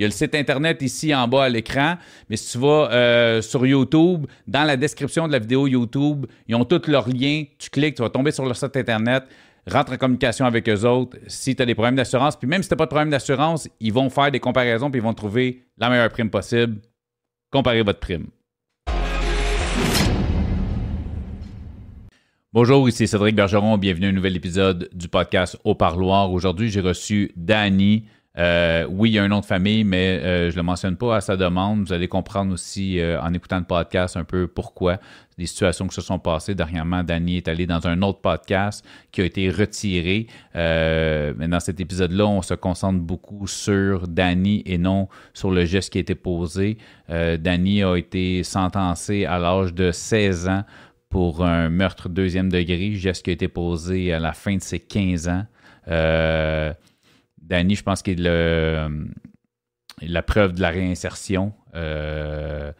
Il y a le site Internet ici en bas à l'écran, mais si tu vas euh, sur YouTube, dans la description de la vidéo YouTube, ils ont tous leurs liens. Tu cliques, tu vas tomber sur leur site Internet, rentre en communication avec eux autres si tu as des problèmes d'assurance. Puis même si tu n'as pas de problème d'assurance, ils vont faire des comparaisons puis ils vont trouver la meilleure prime possible. Comparez votre prime. Bonjour, ici Cédric Bergeron. Bienvenue à un nouvel épisode du podcast Au Parloir. Aujourd'hui, j'ai reçu Danny euh, oui, il y a un nom de famille, mais euh, je ne le mentionne pas à sa demande. Vous allez comprendre aussi euh, en écoutant le podcast un peu pourquoi, des situations qui se sont passées. Dernièrement, Danny est allé dans un autre podcast qui a été retiré. mais dans cet épisode-là, on se concentre beaucoup sur Danny et non sur le geste qui a été posé. Danny a été sentencé à l'âge de 16 ans pour un meurtre deuxième degré, geste qui a été posé à la fin de ses 15 ans. Danny, je pense qu'il est le, la preuve de la réinsertion. Euh,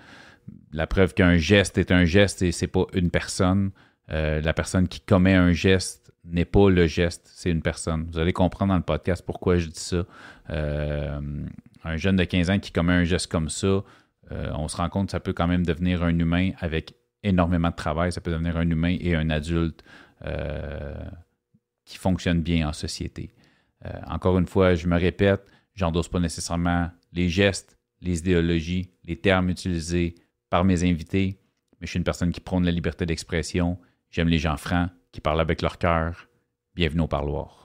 la preuve qu'un geste est un geste et c'est pas une personne. Euh, la personne qui commet un geste n'est pas le geste, c'est une personne. Vous allez comprendre dans le podcast pourquoi je dis ça. Euh, un jeune de 15 ans qui commet un geste comme ça, on se rend compte que ça peut quand même devenir un humain avec énormément de travail. Ça peut devenir un humain et un adulte qui fonctionne bien en société. Euh, encore une fois, je me répète, j'endosse pas nécessairement les gestes, les idéologies, les termes utilisés par mes invités, mais je suis une personne qui prône la liberté d'expression. J'aime les gens francs, qui parlent avec leur cœur. Bienvenue au parloir.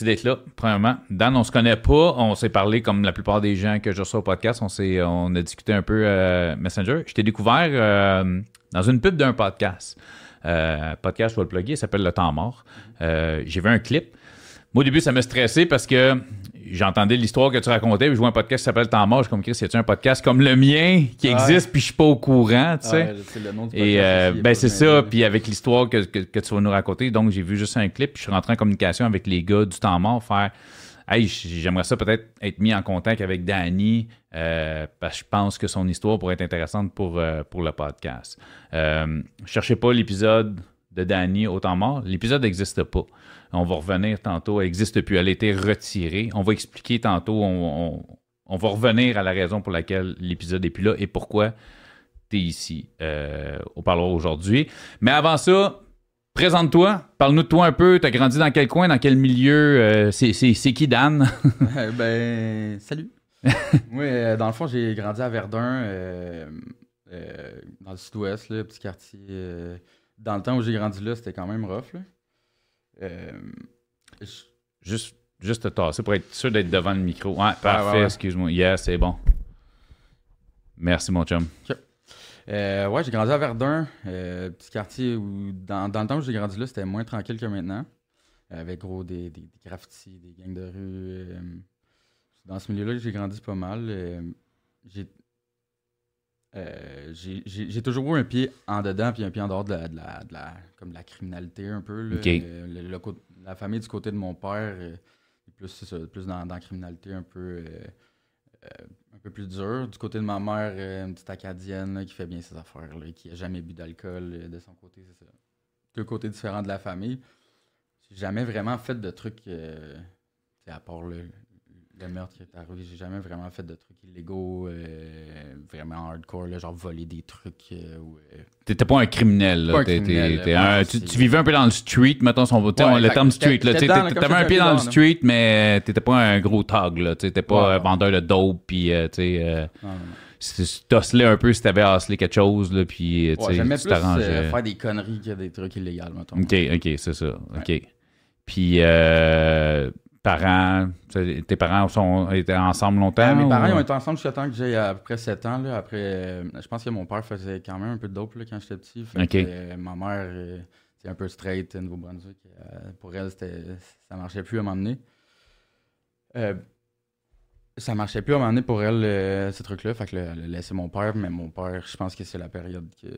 Merci d'être là, premièrement. Dan, on se connaît pas. On s'est parlé comme la plupart des gens que je reçois au podcast. On, s'est, on a discuté un peu euh, Messenger. Je t'ai découvert euh, dans une pub d'un podcast. podcast, je vais le plugger, il s'appelle Le Temps Mort. j'ai vu un clip. Moi, au début, ça m'a stressé parce que j'entendais l'histoire que tu racontais, puis je vois un podcast qui s'appelle Temps mort, je suis comme Chris, y a un podcast comme le mien qui existe, puis je suis pas au courant, tu sais? Et euh, ben c'est ça, puis avec l'histoire que, tu vas nous raconter, donc j'ai vu juste un clip, puis je suis rentré en communication avec les gars du Temps mort, faire Hey, j'aimerais ça peut-être être mis en contact avec Danny, euh, parce que je pense que son histoire pourrait être intéressante pour, euh, pour le podcast. Euh, cherchez pas l'épisode de Danny au temps mort. L'épisode n'existe pas. On va revenir tantôt. Elle n'existe plus. Elle a été retirée. On va expliquer tantôt. On, va revenir à la raison pour laquelle l'épisode n'est plus là et pourquoi tu es ici euh, au parloir aujourd'hui. Mais avant ça, présente-toi. Parle-nous de toi un peu. Tu as grandi dans quel coin, dans quel milieu? Euh, c'est, qui Dan? ben, salut. oui, euh, dans le fond, j'ai grandi à Verdun, dans le sud-ouest, le petit quartier. dans le temps où j'ai grandi là, c'était quand même rough. Là. Euh, juste, juste te tasser pour être sûr d'être devant le micro. Ouais, parfait, excuse-moi. Yeah, c'est bon. Merci, mon chum. Euh, ouais, j'ai grandi à Verdun, euh, petit quartier où, dans, dans le temps où j'ai grandi là, c'était moins tranquille que maintenant. Avec gros des, des, des graffitis, des gangs de rue. dans ce milieu-là, j'ai grandi pas mal. j'ai euh, j'ai toujours eu un pied en dedans puis un pied en dehors de la, de la, comme la criminalité un peu. la famille du côté de mon père euh, est plus, plus dans, la criminalité un peu, euh, un peu plus dur. Du côté de ma mère, une petite acadienne qui fait bien ses affaires, qui n'a jamais bu d'alcool de son côté. C'est ça. Deux côtés différents de la famille. j'ai jamais vraiment fait de trucs, euh, à part le, le meurtre qui est arrivé, j'ai jamais vraiment fait de trucs illégaux, euh, vraiment hardcore, là, genre voler des trucs. Euh, euh T'étais pas un criminel, là. tu, vivais un peu dans le street, mettons son ouais, le terme street. Là, t'avais un pied dans le street, mais t'étais pas un gros tog, là. T'étais pas un vendeur de dope, puis tu sais. t'osselais un peu si t'avais hustlé quelque chose, là, puis tu plus faire des conneries que des trucs illégaux, mettons. Ok, ok, c'est ça. Ok. Puis, euh, parents, tes parents sont, étaient ensemble longtemps? mes parents ont été ensemble jusqu'à temps que j'ai à peu près 7 ans. Là. Après, euh, je pense que mon père faisait quand même un peu de dope là, quand j'étais petit. Euh, ma mère, c'est un peu straight, Nouveau-Brunswick. pour elle, ça marchait plus à m'emmener. ça marchait plus à m'emmener pour elle, ce truc-là. Fait que elle a laissé mon père, mais mon père, je pense que c'est la période que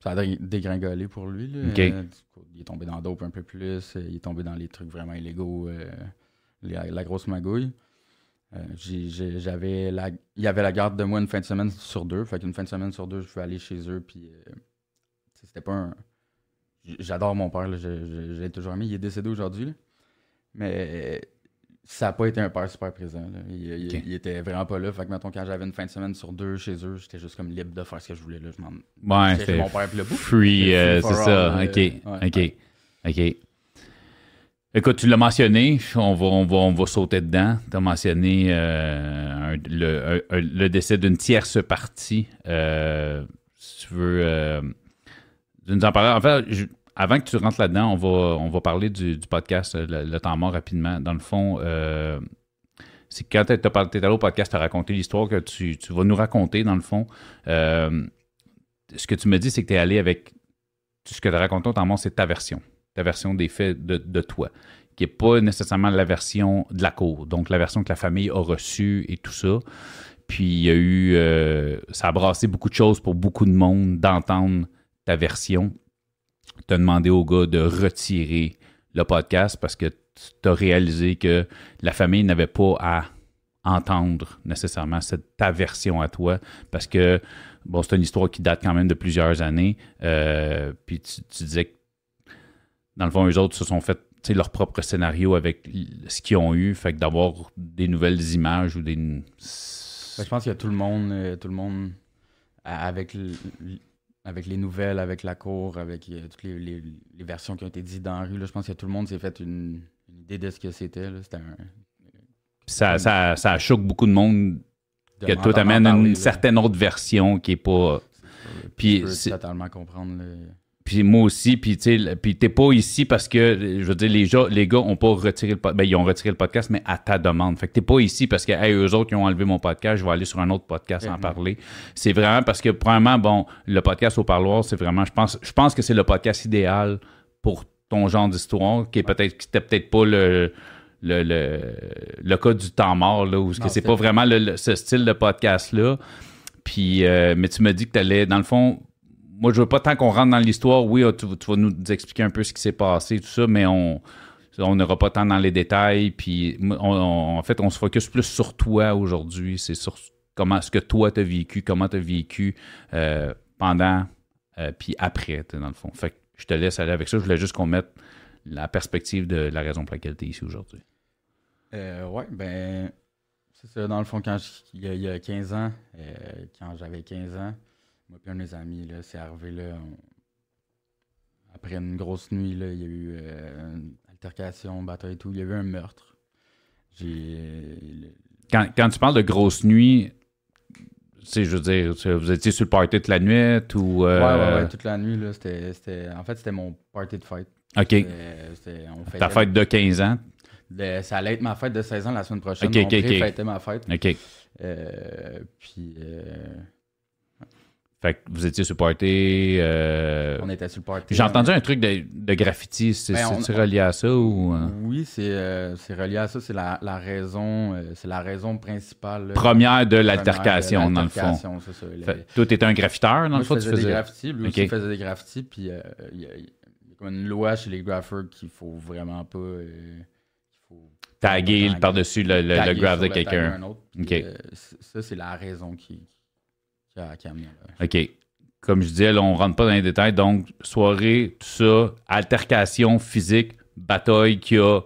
ça a dégringolé pour lui. il est tombé dans dope un peu plus. Il est tombé dans les trucs vraiment illégaux la, grosse magouille. Euh, j'avais la, il y avait la garde de moi une fin de semaine sur deux. Fait qu'une fin de semaine sur deux, je pouvais aller chez eux. Puis euh, c'était pas un. J'adore mon père, j'ai toujours aimé. Il est décédé aujourd'hui. Mais ça n'a pas été un père super présent. Il, était vraiment pas là. Fait que, mettons, quand j'avais une fin de semaine sur deux chez eux, j'étais juste comme libre de faire ce que je voulais. Là. Je m'en. Ouais, c'est. mon père, puis le Free, euh, c'est ça. ok. ok. Ok. Écoute, tu l'as mentionné, on va, on va, on va sauter dedans. Tu as mentionné euh, le, décès d'une tierce partie. Euh, si tu veux euh, nous en parler. En fait, avant que tu rentres là-dedans, on va, on va parler du, podcast le, temps mort rapidement. Dans le fond, c'est quand tu es, allé au podcast, tu as raconté l'histoire que tu, vas nous raconter, dans le fond. ce que tu me dis, c'est que tu es allé avec. Ce que tu raconté au temps mort, c'est ta version ta version des faits de, toi, qui n'est pas nécessairement la version de la cour, donc la version que la famille a reçue et tout ça. Puis il y a eu, euh, ça a brassé beaucoup de choses pour beaucoup de monde d'entendre ta version. Tu as demandé au gars de retirer le podcast parce que tu as réalisé que la famille n'avait pas à entendre nécessairement cette, ta version à toi parce que, bon, c'est une histoire qui date quand même de plusieurs années. Euh, puis tu, tu disais que dans le fond, eux autres se sont fait leur propre scénario avec ce qu'ils ont eu. Fait que d'avoir des nouvelles images ou des. Je pense qu'il y a tout le monde, euh, tout le monde avec, avec les nouvelles, avec la cour, avec euh, toutes les, versions qui ont été dites dans la rue. je pense que tout le monde s'est fait une, idée de ce que c'était. C'était un. Ça, ça, ça choque beaucoup de monde que toi t'amènes une certaine autre version qui est pas. Puis je peux totalement comprendre. Puis moi aussi, puis tu sais, puis t'es pas ici parce que, je veux dire, les, gens, les gars ont pas retiré le podcast, ben, ils ont retiré le podcast, mais à ta demande. Fait que t'es pas ici parce que, hey, eux autres, ils ont enlevé mon podcast, je vais aller sur un autre podcast en parler. C'est vraiment parce que, premièrement, bon, le podcast au parloir, c'est vraiment, je pense, je pense que c'est le podcast idéal pour ton genre d'histoire, qui est peut-être, qui était peut-être pas le, le, le, cas du temps mort, là, ou que c'est pas vraiment ce style de podcast-là. Puis, euh, mais tu me dis que t'allais, dans le fond, moi, je veux pas tant qu'on rentre dans l'histoire. Oui, ah, tu, vas nous expliquer un peu ce qui s'est passé, tout ça, mais on on n'aura pas tant dans les détails. Puis, en fait, on se focus plus sur toi aujourd'hui. C'est sur comment ce que toi t'as vécu, comment t'as vécu euh, pendant, euh, puis après, dans le fond. Fait que je te laisse aller avec ça. Je voulais juste qu'on mette la perspective de la raison pour laquelle tu es ici aujourd'hui. Euh, ouais, ben, c'est ça. Dans le fond, quand il, y a, 15 ans, euh, quand j'avais 15 ans, moi et un de mes amis, là, c'est arrivé là. Après une grosse nuit, là, il y a eu euh, une altercation, bataille et tout. Il y a eu un meurtre. J'ai. Quand, quand, tu parles de grosse nuit, je veux dire, vous étiez sur le party toute la nuit ou. Euh... Ouais, ouais, ouais, toute la nuit, là. C'était, en fait, c'était mon party de fête. OK. Ta fête de 15 ans? ça allait être ma fête de 16 ans la semaine prochaine. OK, OK, OK. ma fête. OK. Euh, puis. Euh, fait que vous étiez sur party. Euh, on était sur le party. J'ai entendu un truc de, de graffiti. C'est ben, relié à ça ou. Euh? Oui, euh, c'est relié à ça. C'est la, la, raison. c'est la raison principale. Première de l'altercation, dans le fond. ça. toi, t'étais un graffiteur, dans le fond, tu faisais des graffitis. Lui aussi faisait des graffitis. Puis il y, a comme une loi chez les graffeurs qu'il faut vraiment pas. Taguer par-dessus le, le, graph de quelqu'un. ça, c'est la raison qui OK. Comme je disais, là, on rentre pas dans les détails. Donc, soirée, tout ça, altercation physique, bataille qui a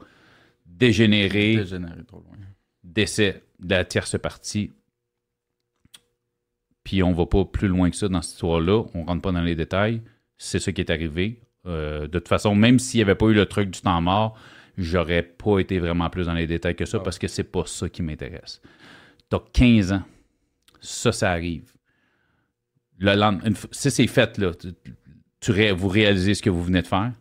dégénéré. Dégénéré trop loin. Décès de la tierce partie. Puis on va pas plus loin que ça dans cette histoire-là. On rentre pas dans les détails. C'est ce qui est arrivé. Euh, de toute façon, même s'il n'y avait pas eu le truc du temps mort, j'aurais pas été vraiment plus dans les détails que ça Ah. parce que c'est pas ça qui m'intéresse. T'as 15 ans. Ça, ça arrive. Le lendemain, si c'est fait, là, tu, vous réalisez ce que vous venez de faire.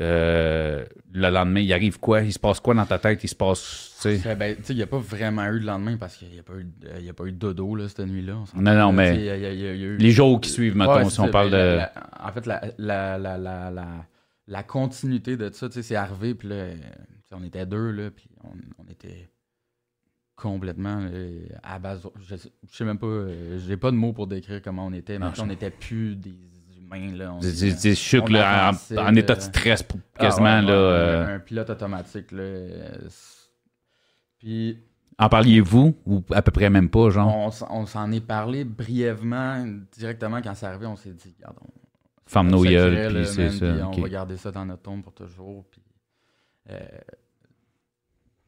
Euh, le lendemain, il arrive quoi? Il se passe quoi dans ta tête? Il se passe. tu sais, Ben, il n'y a pas vraiment eu de lendemain parce qu'il n'y a, pas eu y a pas eu de dodo là, cette nuit-là. Non, non, mais Tu sais, il y a- il y a- il y a eu- Les jours qui suivent, mettons, Ouais, si on parle ben, de. la- la- en fait, la, la, la, la, la, la continuité de ça, tu sais, c'est arrivé, puis là, euh, on était deux, là, puis on, on était complètement là, à base. Je sais, je sais même pas, euh, j'ai pas de mots pour décrire comment on était, mais on n'était plus des humains, là. On, choc, on là, en, état de stress, pour- Ah, quasiment. ouais, là, euh, un, pilote automatique, là. euh, Puis. En parliez-vous ou à peu près même pas, genre? On, s'en est parlé brièvement, directement quand c'est arrivé, on s'est dit, regarde, on, Ferme nos puis c'est ça. puis. On va garder ça dans notre tombe pour toujours. Puis, euh,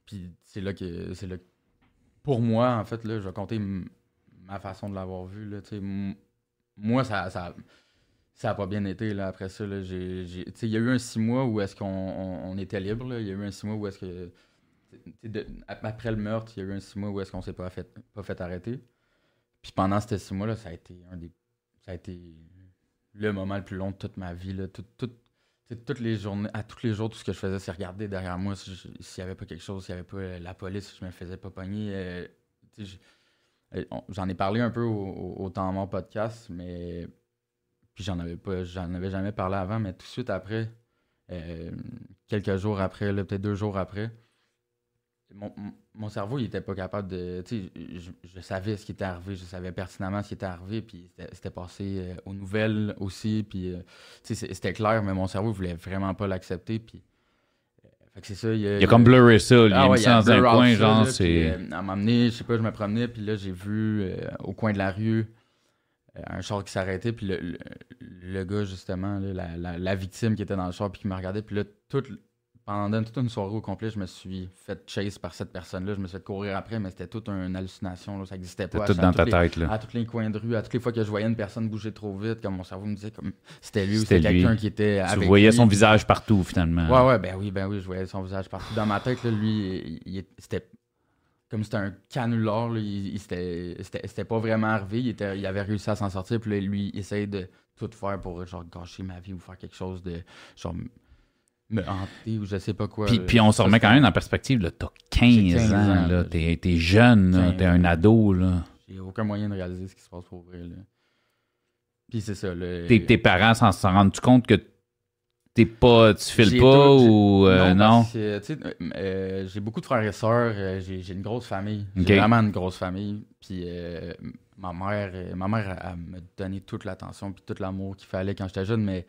puis c'est là que c'est là que- pour moi en fait là, je vais compter ma façon de l'avoir vu là. moi ça ça ça pas bien été là après ça il y a eu un six mois où est-ce qu'on on, était libre. Il y a eu un six mois où est-ce que après le meurtre, il y a eu un six mois où est-ce qu'on s'est pas fait pas fait arrêter. Puis pendant ces six mois là, ça a été un des ça a été le moment le plus long de toute ma vie. Là. Toutes les journées, à tous les jours, tout ce que je faisais, c'est regarder derrière moi s'il n'y avait pas quelque chose, s'il n'y avait pas euh, la police, je me faisais pas pogner. euh, euh, J'en ai parlé un peu au, au, au temps mort podcast, mais puis j'en avais pas, j'en jamais parlé avant, mais tout de suite après, quelques jours après, peut-être deux jours après, mon, mon- cerveau, il était pas capable de. Tu sais, je, je savais ce qui était arrivé, je savais pertinemment ce qui était arrivé, puis c'était- passé euh, aux nouvelles aussi, puis euh, tu sais, c'est- c'était clair, mais mon cerveau voulait vraiment pas l'accepter, puis. euh, fait que c'est ça. Il a comme blurré ça, il Ah a ouais, mis ça dans un coin, ça, genre, c'est. à m'amener, je sais pas, je me promenais, puis là, j'ai vu au coin de la rue un char qui s'arrêtait, puis le, le, le gars, justement, là, la, la, la victime qui était dans le char, puis qui me regardait, puis là, toute, pendant toute une soirée au complet, je me suis fait chase par cette personne-là, je me suis fait courir après, mais c'était toute une hallucination, là, ça n'existait pas. C'était tout dans ta les- tête, là. à tous les coins de rue, à toutes les fois que je voyais une personne bouger trop vite, comme mon cerveau me disait comme c'était lui ou C'était lui. quelqu'un qui était Tu avec voyais lui, son visage partout, finalement. Ouais, ouais, ben oui, ben oui, je voyais son visage partout. Dans ma tête, là, lui, il, il- c'était comme c'était un canular, là, il, il- c'était, c'était, c'était pas vraiment arrivé, il, était, il avait réussi à s'en sortir, puis là, lui, il essayait de tout faire pour, genre, gâcher ma vie ou faire quelque chose de, genre, me hanter ou je sais pas quoi. Puis, puis on se remet quand même en perspective, là. T'as 15, J'ai 15 ans, ans, là. là. T'es, t'es jeune, là. 15 T'es un ado, là. J'ai aucun moyen de réaliser ce qui se passe pour vrai, là. Puis c'est ça, là. Tes, tes parents s'en, s'en rendent compte que t'es pas, tu files pas tout- ou euh, non? que, tu sais, euh, euh, j'ai beaucoup de frères et sœurs. euh, j'ai j'ai une grosse famille. J'ai vraiment une grosse famille. Puis euh, ma mère, euh, ma mère, elle, elle me donnait toute l'attention puis tout l'amour qu'il fallait quand j'étais jeune. Mais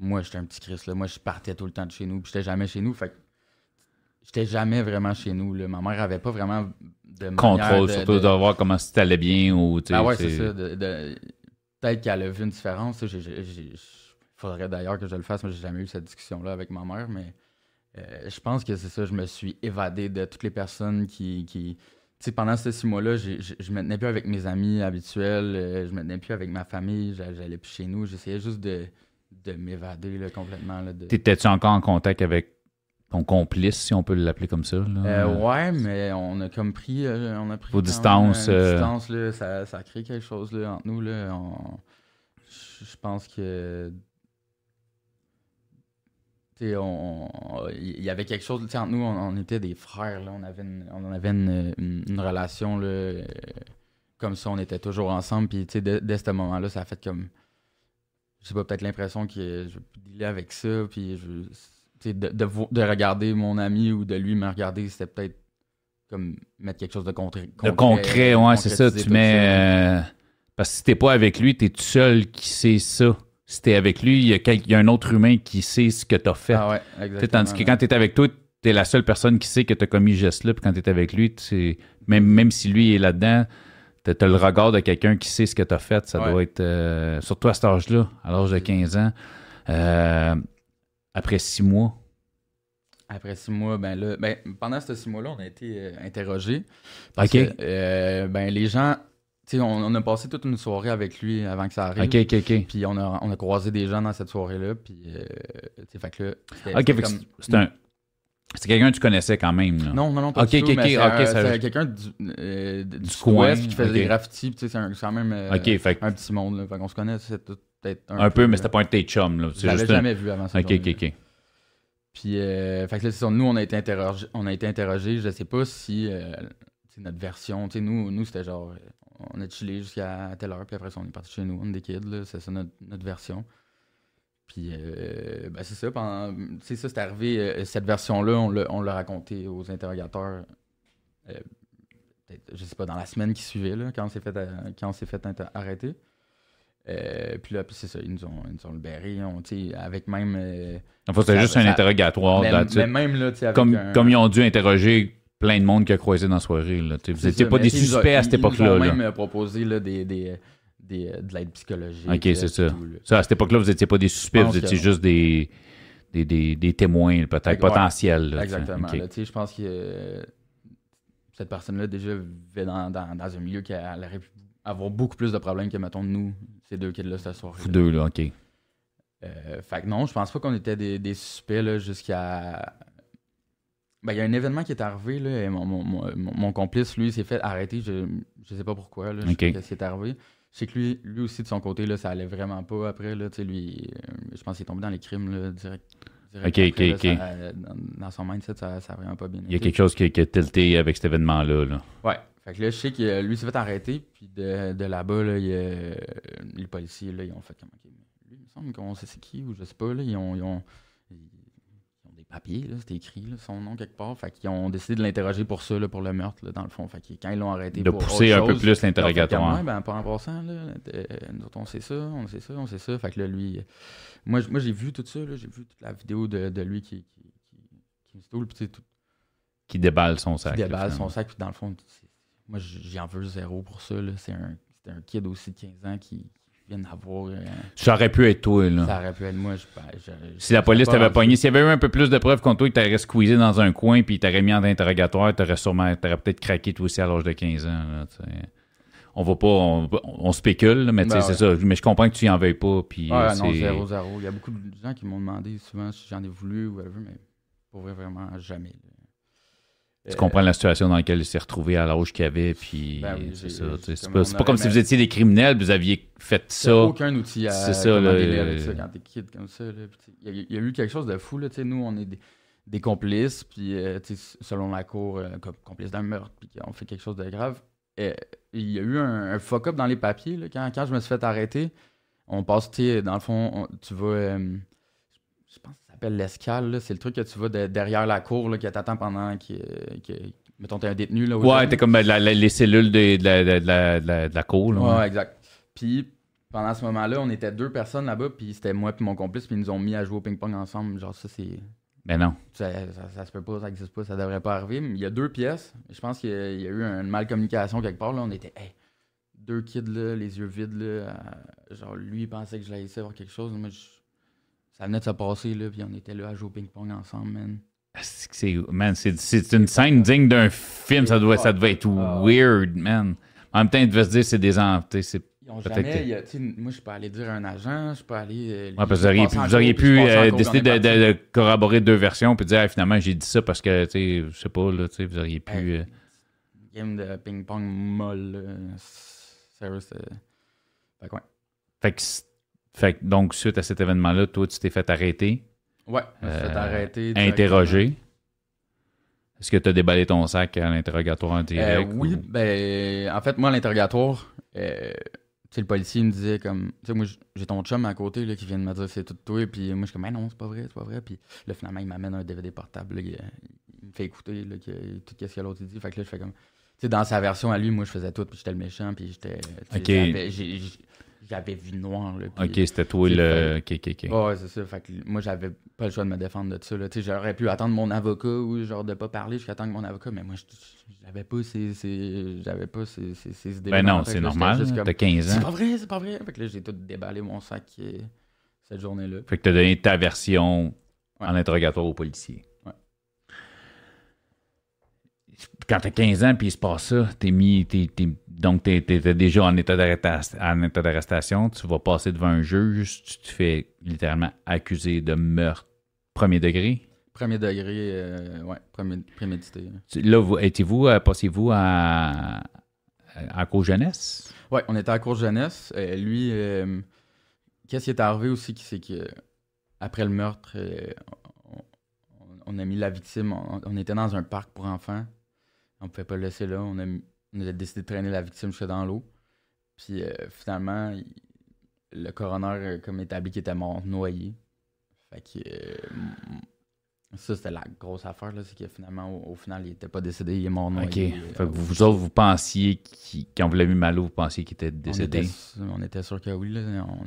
moi, j'étais un petit Christ. Là. Moi, je partais tout le temps de chez nous. Puis j'étais jamais chez nous. Fait que j'étais jamais vraiment chez nous. Là. Ma mère avait pas vraiment de Contrôle, de- surtout de- de, voir comment si t'allais bien ou, tu sais, ah ouais, c'est- ça. de- de- Peut-être qu'elle a vu une différence. Il faudrait d'ailleurs que je le fasse, mais j'ai jamais eu cette discussion-là avec ma mère. Mais euh, je pense que c'est ça. Je me suis évadé de toutes les personnes qui. qui... Tu sais, pendant ces six mois-là, je me tenais plus avec mes amis habituels, euh, je me tenais plus avec ma famille, j'a- j'allais plus chez nous. J'essayais juste de, de m'évader là, complètement. Là, de... T'étais-tu encore en contact avec ton complice, si on peut l'appeler comme ça? Là? Euh, ouais, mais on a comme pris. euh, on a pris Vos distances, euh, distance, là, ça, ça crée quelque chose là, entre nous. Là, on- je pense que. sais, on- on- Il y avait quelque chose. Entre nous, on, on était des frères. Là, on avait une, on avait une, une- une relation là, comme ça. On était toujours ensemble. Puis, dès ce moment-là, ça a fait comme. Je sais pas, peut-être l'impression que je vais dealer avec ça. Puis, je, de, de, de regarder mon ami ou de lui me regarder, c'était peut-être comme mettre quelque chose de concret. Le concret, ouais, c'est ça. Tu mets. ça. euh, parce que si t'es pas avec lui, t'es tout seul qui sait ça. Si t'es avec lui, il y, a quel- il y a un autre humain qui sait ce que t'as fait. Ah ouais, exactement. tandis que quand t'es avec toi, t'es la seule personne qui sait que t'as commis ce geste-là. Puis quand t'es avec lui, même, même si lui est là-dedans, t'as t'as le regard de quelqu'un qui sait ce que t'as fait. Ça Ouais. doit être. euh, surtout à cet âge-là, à l'âge de 15 ans. Euh, après six mois? Après six mois, ben là, ben, pendant ces six mois-là, on a été euh, interrogés. OK. que, ben, les gens, tu sais, on, on a passé toute une soirée avec lui avant que ça arrive. OK, OK, OK. Puis on a, on a croisé des gens dans cette soirée-là. Puis, euh, tu sais, fait que là, OK, c'était fait que comme- c'est- c'est un. C'est quelqu'un que tu connaissais quand même, là. Non, non, non, pas Ok, du tout, ok, mais ok, c'est ok, un- ça- c'est quelqu'un du, euh, du, coin, qui faisait des graffitis. puis tu sais, C'est un- c'est quand même euh, fait un petit monde. Là, fait qu'on se connaît c'est peut-être un peu, mais c'était pas un de tes chums. Je C'est l'avais un- jamais vu avant ça. OK, OK, OK. Puis, euh, fait que là, c'est ça, nous, on a été interrogés. On a été interrogés. Je sais pas si euh, tu sais, notre version, nous, nous c'était genre, euh, on a chillé jusqu'à telle heure, puis après ça, on est parti chez nous, on est des kids, c'est ça notre, notre version. Puis, euh, ben, c'est ça, pendant, sais, ça, c'est arrivé, euh, cette version-là, on l'a, on l'a raconté aux interrogateurs, euh, peut-être, je sais pas, dans la semaine qui suivait, là, quand on s'est fait, euh, quand on s'est fait inter- arrêter. Puis là, puis c'est ça, ils nous ont, ils nous ont libérés, on, avec même... En fait, c'était Ça- juste un interrogatoire. mais même là, avec comme, un- comme ils ont dû interroger plein de monde qui a croisé dans la soirée. Là. Vous C'est n'étiez pas des ils ont- suspects à ils- cette Ils nous époque-là. ont là. même proposé là, des, des, des, de l'aide psychologique. Ok, là, c'est ça. Ça, à cette époque-là, vous n'étiez pas des suspects, vous étiez juste des, des, des, des témoins, peut-être potentiels. là. Exactement. Là, je pense que euh, cette personne-là déjà vivait dans, dans, dans un milieu qui a- elle aurait pu avoir beaucoup plus de problèmes que, mettons, nous, ces deux kids-là, cette soirée. Vous deux, là, OK. Euh, fait que non, je pense pas qu'on était des, des suspects jusqu'à. Ben, il y a un événement qui est arrivé, là, et mon, mon, mon, mon complice, lui, s'est fait arrêter, je, je sais pas pourquoi, là, je sais Ok. pas ce qui est arrivé. Je sais que lui, lui aussi, de son côté, là, ça allait vraiment pas après, là, lui, euh, je pense qu'il est tombé dans les crimes, là, direct. direct après, là, ça- dans, dans son mindset, ça, ça a vraiment pas bien Il y a été. quelque chose qui, qui a tilté avec cet événement-là. Là. Ouais. Fait que là, je sais que euh, lui s'est fait arrêter, puis de, de là-bas, là, il euh, les policiers, là, ils ont fait comme, lui, il me semble qu'on sait c'est qui, ou je sais pas, là, ils ont, ils papiers, là, c'était écrit, là, son nom quelque part, fait qu'ils ont décidé de l'interroger pour ça, là, pour le meurtre, là, dans le fond. Fait que quand ils l'ont arrêté De pour pousser autre un peu plus l'interrogatoire. Ouais, ben, pas en passant, là, euh, nous autres, on sait ça, on sait ça, on sait ça. Fait que là, lui, euh, moi, moi j'ai vu tout ça, j'ai vu toute la vidéo de, de lui qui, qui, qui, qui me puis tout Qui déballe son sac. qui déballe son sac, puis dans le fond, moi j'en veux zéro pour ça. C'est un, c'est un kid aussi de 15 ans qui, d'avoir. euh, Ça aurait pu être toi. Là. ça aurait pu être moi. Je, je- Si la police t'avait pogné, s'il y avait eu un peu plus de preuves contre toi, que t'aurais squeezé dans un coin puis t'aurais mis en interrogatoire, t'aurais sûrement, t'aurais peut-être craqué toi aussi à l'âge de 15 ans. là, on va pas, on, on spécule, là, mais Ben c'est ça. Mais je comprends que tu y en veuilles pas. Puis Ouais, euh, non, zéro, zéro. Il y a beaucoup de gens qui m'ont demandé souvent si j'en ai voulu ou whatever, mais pour vrai, vraiment jamais. là. Tu comprends la situation dans laquelle il s'est retrouvé à l'âge qu'il avait, puis Ben oui, c'est ça. C'est pas, pas comme si vous étiez des criminels, vous aviez fait ça. aucun outil à ça, là, euh, ça quand t'es kid comme ça. Il y, a- il y a eu quelque chose de fou. Là, tu sais, nous, on est des, des complices, puis euh, tu sais, selon la cour, euh, com- complices d'un meurtre, puis on fait quelque chose de grave. Et, il y a eu un, un fuck-up dans les papiers. Là, quand, quand je me suis fait arrêter, on passe, dans le fond, on- tu vas. euh, je pense que ça s'appelle l'escale. C'est le truc que tu vas de- derrière la cour, là, qui t'attend pendant que. que- mettons, t'es un détenu. Là, Ouais, t'es comme ben, la- la- les cellules de, de la, de la- de cour. là, Ouais, ouais. exact. Puis pendant ce moment-là, on était deux personnes là-bas, puis c'était moi et mon complice, puis ils nous ont mis à jouer au ping-pong ensemble. Genre, ça, c'est. Ben non. Ça, ça, ça se peut pas, ça existe pas, ça devrait pas arriver. Mais il y a deux pièces. Je pense qu'il y, a il y a eu une mal-communication quelque part. Là. On était, hey, deux kids, là, les yeux vides. Là, à- genre, lui, il pensait que je l'allais voir quelque chose. Moi, je- ça venait de se passer, là, puis on était là à jouer au ping-pong ensemble, man. C'est que c'est- man, c'est, c'est une scène digne d'un film, ça doit, ça devait être Ah. weird, man. En même temps, il devait se dire c'est des en- tu sais, c'est Ils ont Peut-être jamais, que- il y a- tu sais, moi, je peux aller dire à un agent, je peux aller. euh, Ouais, parce que vous auriez pu, vous auriez euh, décider de, parti. de- de corroborer deux versions puis dire Ah, finalement j'ai dit ça parce que tu sais, je sais pas là, tu sais, vous auriez pu. Hey. euh, game de ping-pong molle. là. Sérieux, c'est. Fait que ouais. Fait que, c- fait que donc suite à cet événement-là, toi tu t'es fait arrêter, Ouais, je me suis fait Euh, arrêter. interroger. Est-ce que tu as déballé ton sac à l'interrogatoire en direct? Euh, oui, ou- ben, en fait, moi, à l'interrogatoire, euh, tu sais, le policier me disait comme. Tu sais, moi, j'ai ton chum à côté là, qui vient de me dire c'est tout toi. Puis moi, je suis comme, mais non, c'est pas vrai, c'est pas vrai. Puis là, finalement, il m'amène un DVD portable. là, il, il me fait écouter là, que, tout ce que l'autre dit. Fait que là, je fais comme. Tu sais, dans sa version à lui, moi, je faisais tout. Puis j'étais le méchant. Puis j'étais. Ok. J'avais- vu noir. Là, Ok, c'était toi c'est le. Ok, ok, ok. Ouais, c'est ça. Fait que moi, j'avais pas le choix de me défendre de ça. Là. J'aurais pu attendre mon avocat ou genre de pas parler jusqu'à que mon avocat, mais moi, je- j'avais pas ces, ces- j'avais pas ces, ces, ces idées. Ben non, c'est normal. T'as 15 C'est ans. pas vrai, c'est pas vrai. Fait que là, j'ai tout déballé mon sac euh, cette journée-là. Fait que t'as donné ta version en interrogatoire aux policiers. Quand t'as 15 ans puis il se passe ça, t'es mis, t'es, t'es- donc t'es, déjà en état, d'arresta- en état d'arrestation, tu vas passer devant un juge, tu te fais littéralement accuser de meurtre premier degré? Premier degré, euh, ouais, prémé- prémédité. là. Vous, étiez-vous, euh, passiez-vous à, à cause jeunesse? Ouais, on était à cour jeunesse. Euh, lui, euh, qu'est-ce qui est arrivé aussi, c'est que après le meurtre, euh, on, on a mis la victime. On, on était dans un parc pour enfants. On pouvait pas le laisser là. On a, on a décidé de traîner la victime jusque dans l'eau. Puis euh, finalement, il- le coroner a comme établi qu'il était mort noyé. Fait que euh, ça, c'était la grosse affaire, là, c'est que finalement, au, au final, il était pas décédé, il est mort OK. noyé. Fait que Euh, vous, vous autres, vous pensiez, qu'il- quand vous l'avez mis mal, vous pensiez qu'il était on décédé? était, on était sûr que oui. Là, on,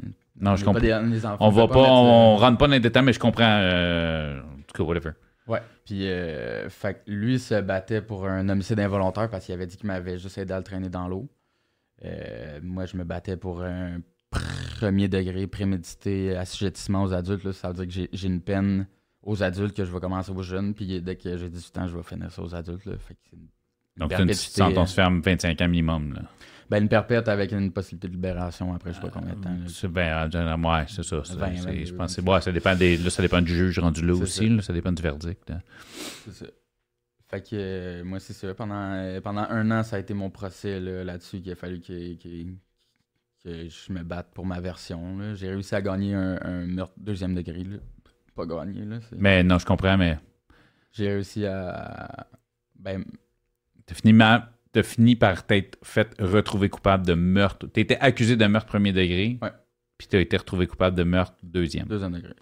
Non, on je comprends. pas des- des enfants, On va pas, mettre, on euh, rentre pas dans les détails, mais je comprends. euh, en tout cas, whatever. Ouais. Puis, euh, fait lui se battait pour un homicide involontaire parce qu'il avait dit qu'il m'avait juste aidé à le traîner dans l'eau. Euh, moi, je me battais pour un premier degré prémédité assujettissement aux adultes. là. Ça veut dire que j'ai- une peine aux adultes que je vais commencer aux jeunes. Puis, dès que j'ai 18 ans, je vais finir ça aux adultes. là. Fait que c'est une- une Donc, c'est une perpétuité, sentence ferme, 25 ans minimum. Là. Ben, une perpète avec une possibilité de libération après je sais pas combien de temps. là. C'est ben, euh, ouais, c'est ça. c'est- 20, c'est- 22, je pense que c'est- 26. ouais, ça dépend des, là, ça dépend du juge rendu là C'est aussi. ça. là, ça dépend du verdict. là. C'est ça. Fait que euh, moi, c'est ça. Pendant, euh, pendant un an, ça a été mon procès là, là-dessus qu'il a fallu que, que, que je me batte pour ma version. là. J'ai réussi à gagner un, un meurtre deuxième degré. là. Pas gagné, là. c'est- Mais non, je comprends, mais J'ai réussi à. Ben, t'as fini, ma- t'as fini par t'être fait retrouver coupable de meurtre. T'as été accusé de meurtre premier degré. Ouais. Puis t'as été retrouvé coupable de meurtre deuxième. deuxième degré.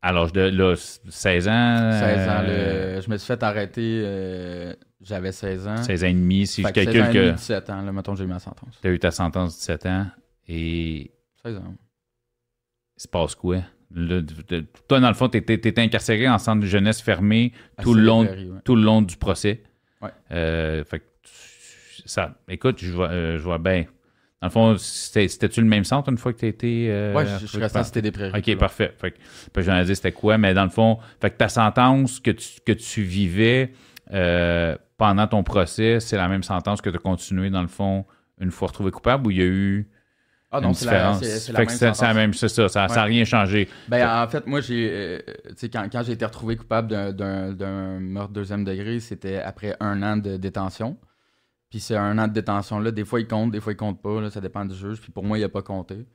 À l'âge de là, 16 ans. 16 ans, euh, le- je me suis fait arrêter. euh, J'avais 16 ans. 16 ans et demi, si je que 16 ans calcule et demi, que 17 ans, là, mettons, j'ai eu ma sentence. tu as eu ta sentence de 17 ans et 16 ans. il se passe quoi? Là, de- toi, dans le fond, tu étais incarcéré en centre de jeunesse fermé tout le Assez long, libéré, ouais. tout le long du procès. Ouais. Euh, fait que tu- ça, écoute, je vois, euh, je vois bien. Dans le fond, c'était- c'était-tu le même centre une fois que tu été. euh, Ouais, je, je suis resté à Cité des Prairies. Ok, parfait. Fait que, j'en ai dit c'était quoi, mais dans le fond, fait que ta sentence que tu, que tu vivais euh, pendant ton procès, c'est la même sentence que tu as continué dans le fond une fois retrouvé coupable ou il y a eu Ah non, c'est la, c'est- la fait même c'est la même, c'est ça, ça n'a Ouais. rien changé. Ben, en fait, moi, j'ai. euh, tu sais, quand, quand j'ai été retrouvé coupable d'un- d'un meurtre deuxième degré, c'était après un an de détention. Puis c'est un an de détention-là. Des fois, il compte, des fois, il compte pas. Là, ça dépend du juge. Puis pour moi, il a pas compté.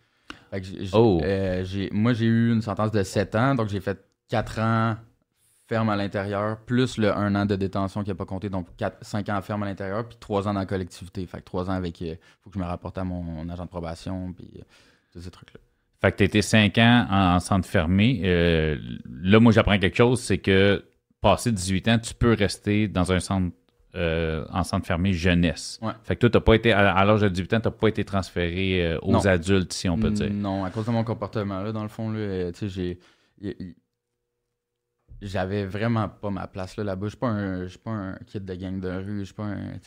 Fait que j'ai- Oh. euh, j'ai- moi, j'ai eu une sentence de 7 ans. Donc, j'ai fait 4 ans ferme à l'intérieur, plus le 1 an de détention qui a pas compté. Donc, 5 ans ferme à l'intérieur, puis 3 ans dans la collectivité. Fait que 3 ans avec. Il faut que je me rapporte à mon, agent de probation, puis euh, tous ces trucs-là. Fait que tu été 5 ans en, en centre fermé. Euh, là, moi, j'apprends quelque chose, c'est que passé 18 ans, tu peux rester dans un centre euh, en centre fermé jeunesse. Ouais. Fait que toi, t'as pas été, à, à l'âge de 18 ans, tu n'as pas été transféré euh, aux Non. adultes, si on peut dire. Non, à cause de mon comportement, là, dans le fond, là, euh, tu sais, j'ai. J'avais vraiment pas ma place là, là-bas. Je suis pas un, je suis pas un kid de gang de rue. Je suis pas un.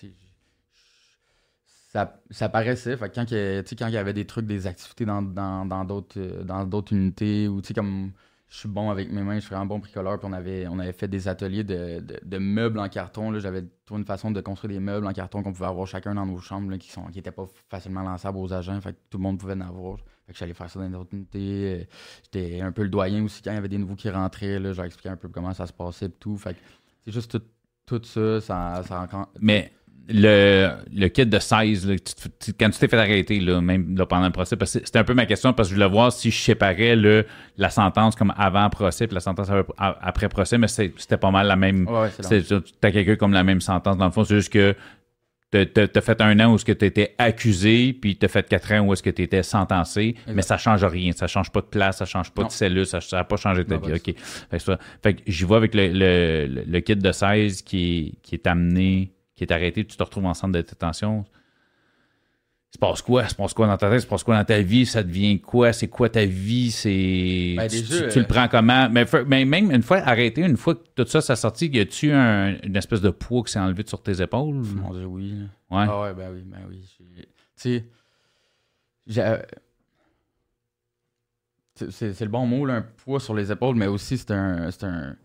Ça, ça paraissait. Fait que quand, il quand il y avait des trucs, des activités dans dans- d'autres euh, dans unités, ou comme je suis bon avec mes mains, je suis vraiment bon bricoleur, puis on avait, on avait fait des ateliers de, de- meubles en carton. J'avais trouvé une façon de construire des meubles en carton qu'on pouvait avoir chacun dans nos chambres, là, qui sont qui pas facilement lançables aux agents. Fait que tout le monde pouvait en avoir. Fait que j'allais faire ça dans d'autres unités. Euh, J'étais un peu le doyen aussi quand il y avait des nouveaux qui rentraient. Là, j'ai expliqué un peu comment ça se passait et tout. Fait que c'est juste tout, tout ça, ça, ça Mais le, le kit de 16, là, tu te- tu- quand tu t'es fait arrêter, là, même là, pendant le procès, parce que c'était un peu ma question, parce que je voulais voir si je séparais le, la sentence comme avant procès puis la sentence après, procès, mais c'était pas mal la même. Ouais, ouais. C'est- T'as quelqu'un comme la même sentence. Dans le fond, c'est juste que t'as- fait un an où tu étais accusé, puis t'as fait quatre ans où est-ce que tu étais sentencé, mais ça change rien. Ça change pas de place, ça change pas Non. de cellule, ça n'a pas changé ta vie. pas OK. Fait que, j'y vois avec le, le, le- kit de 16 qui est, qui est amené, qui est arrêté, puis tu te retrouves en centre de détention. Se passe quoi? Se passe quoi dans ta tête? Se passe quoi dans ta vie? Ça devient quoi? C'est quoi ta vie? C'est. Ben, tu, tu- tu le euh, prends comment? Mais, mais même une fois arrêté, une fois que tout ça s'est sorti, y a-tu un- une espèce de poids qui s'est enlevé sur tes épaules? Mon Dieu, oui. là. Ouais. Ah ouais, ben oui, ben oui. Tu sais, j'ai- c'est le bon mot, un poids sur les épaules, mais aussi c'est un. C'est un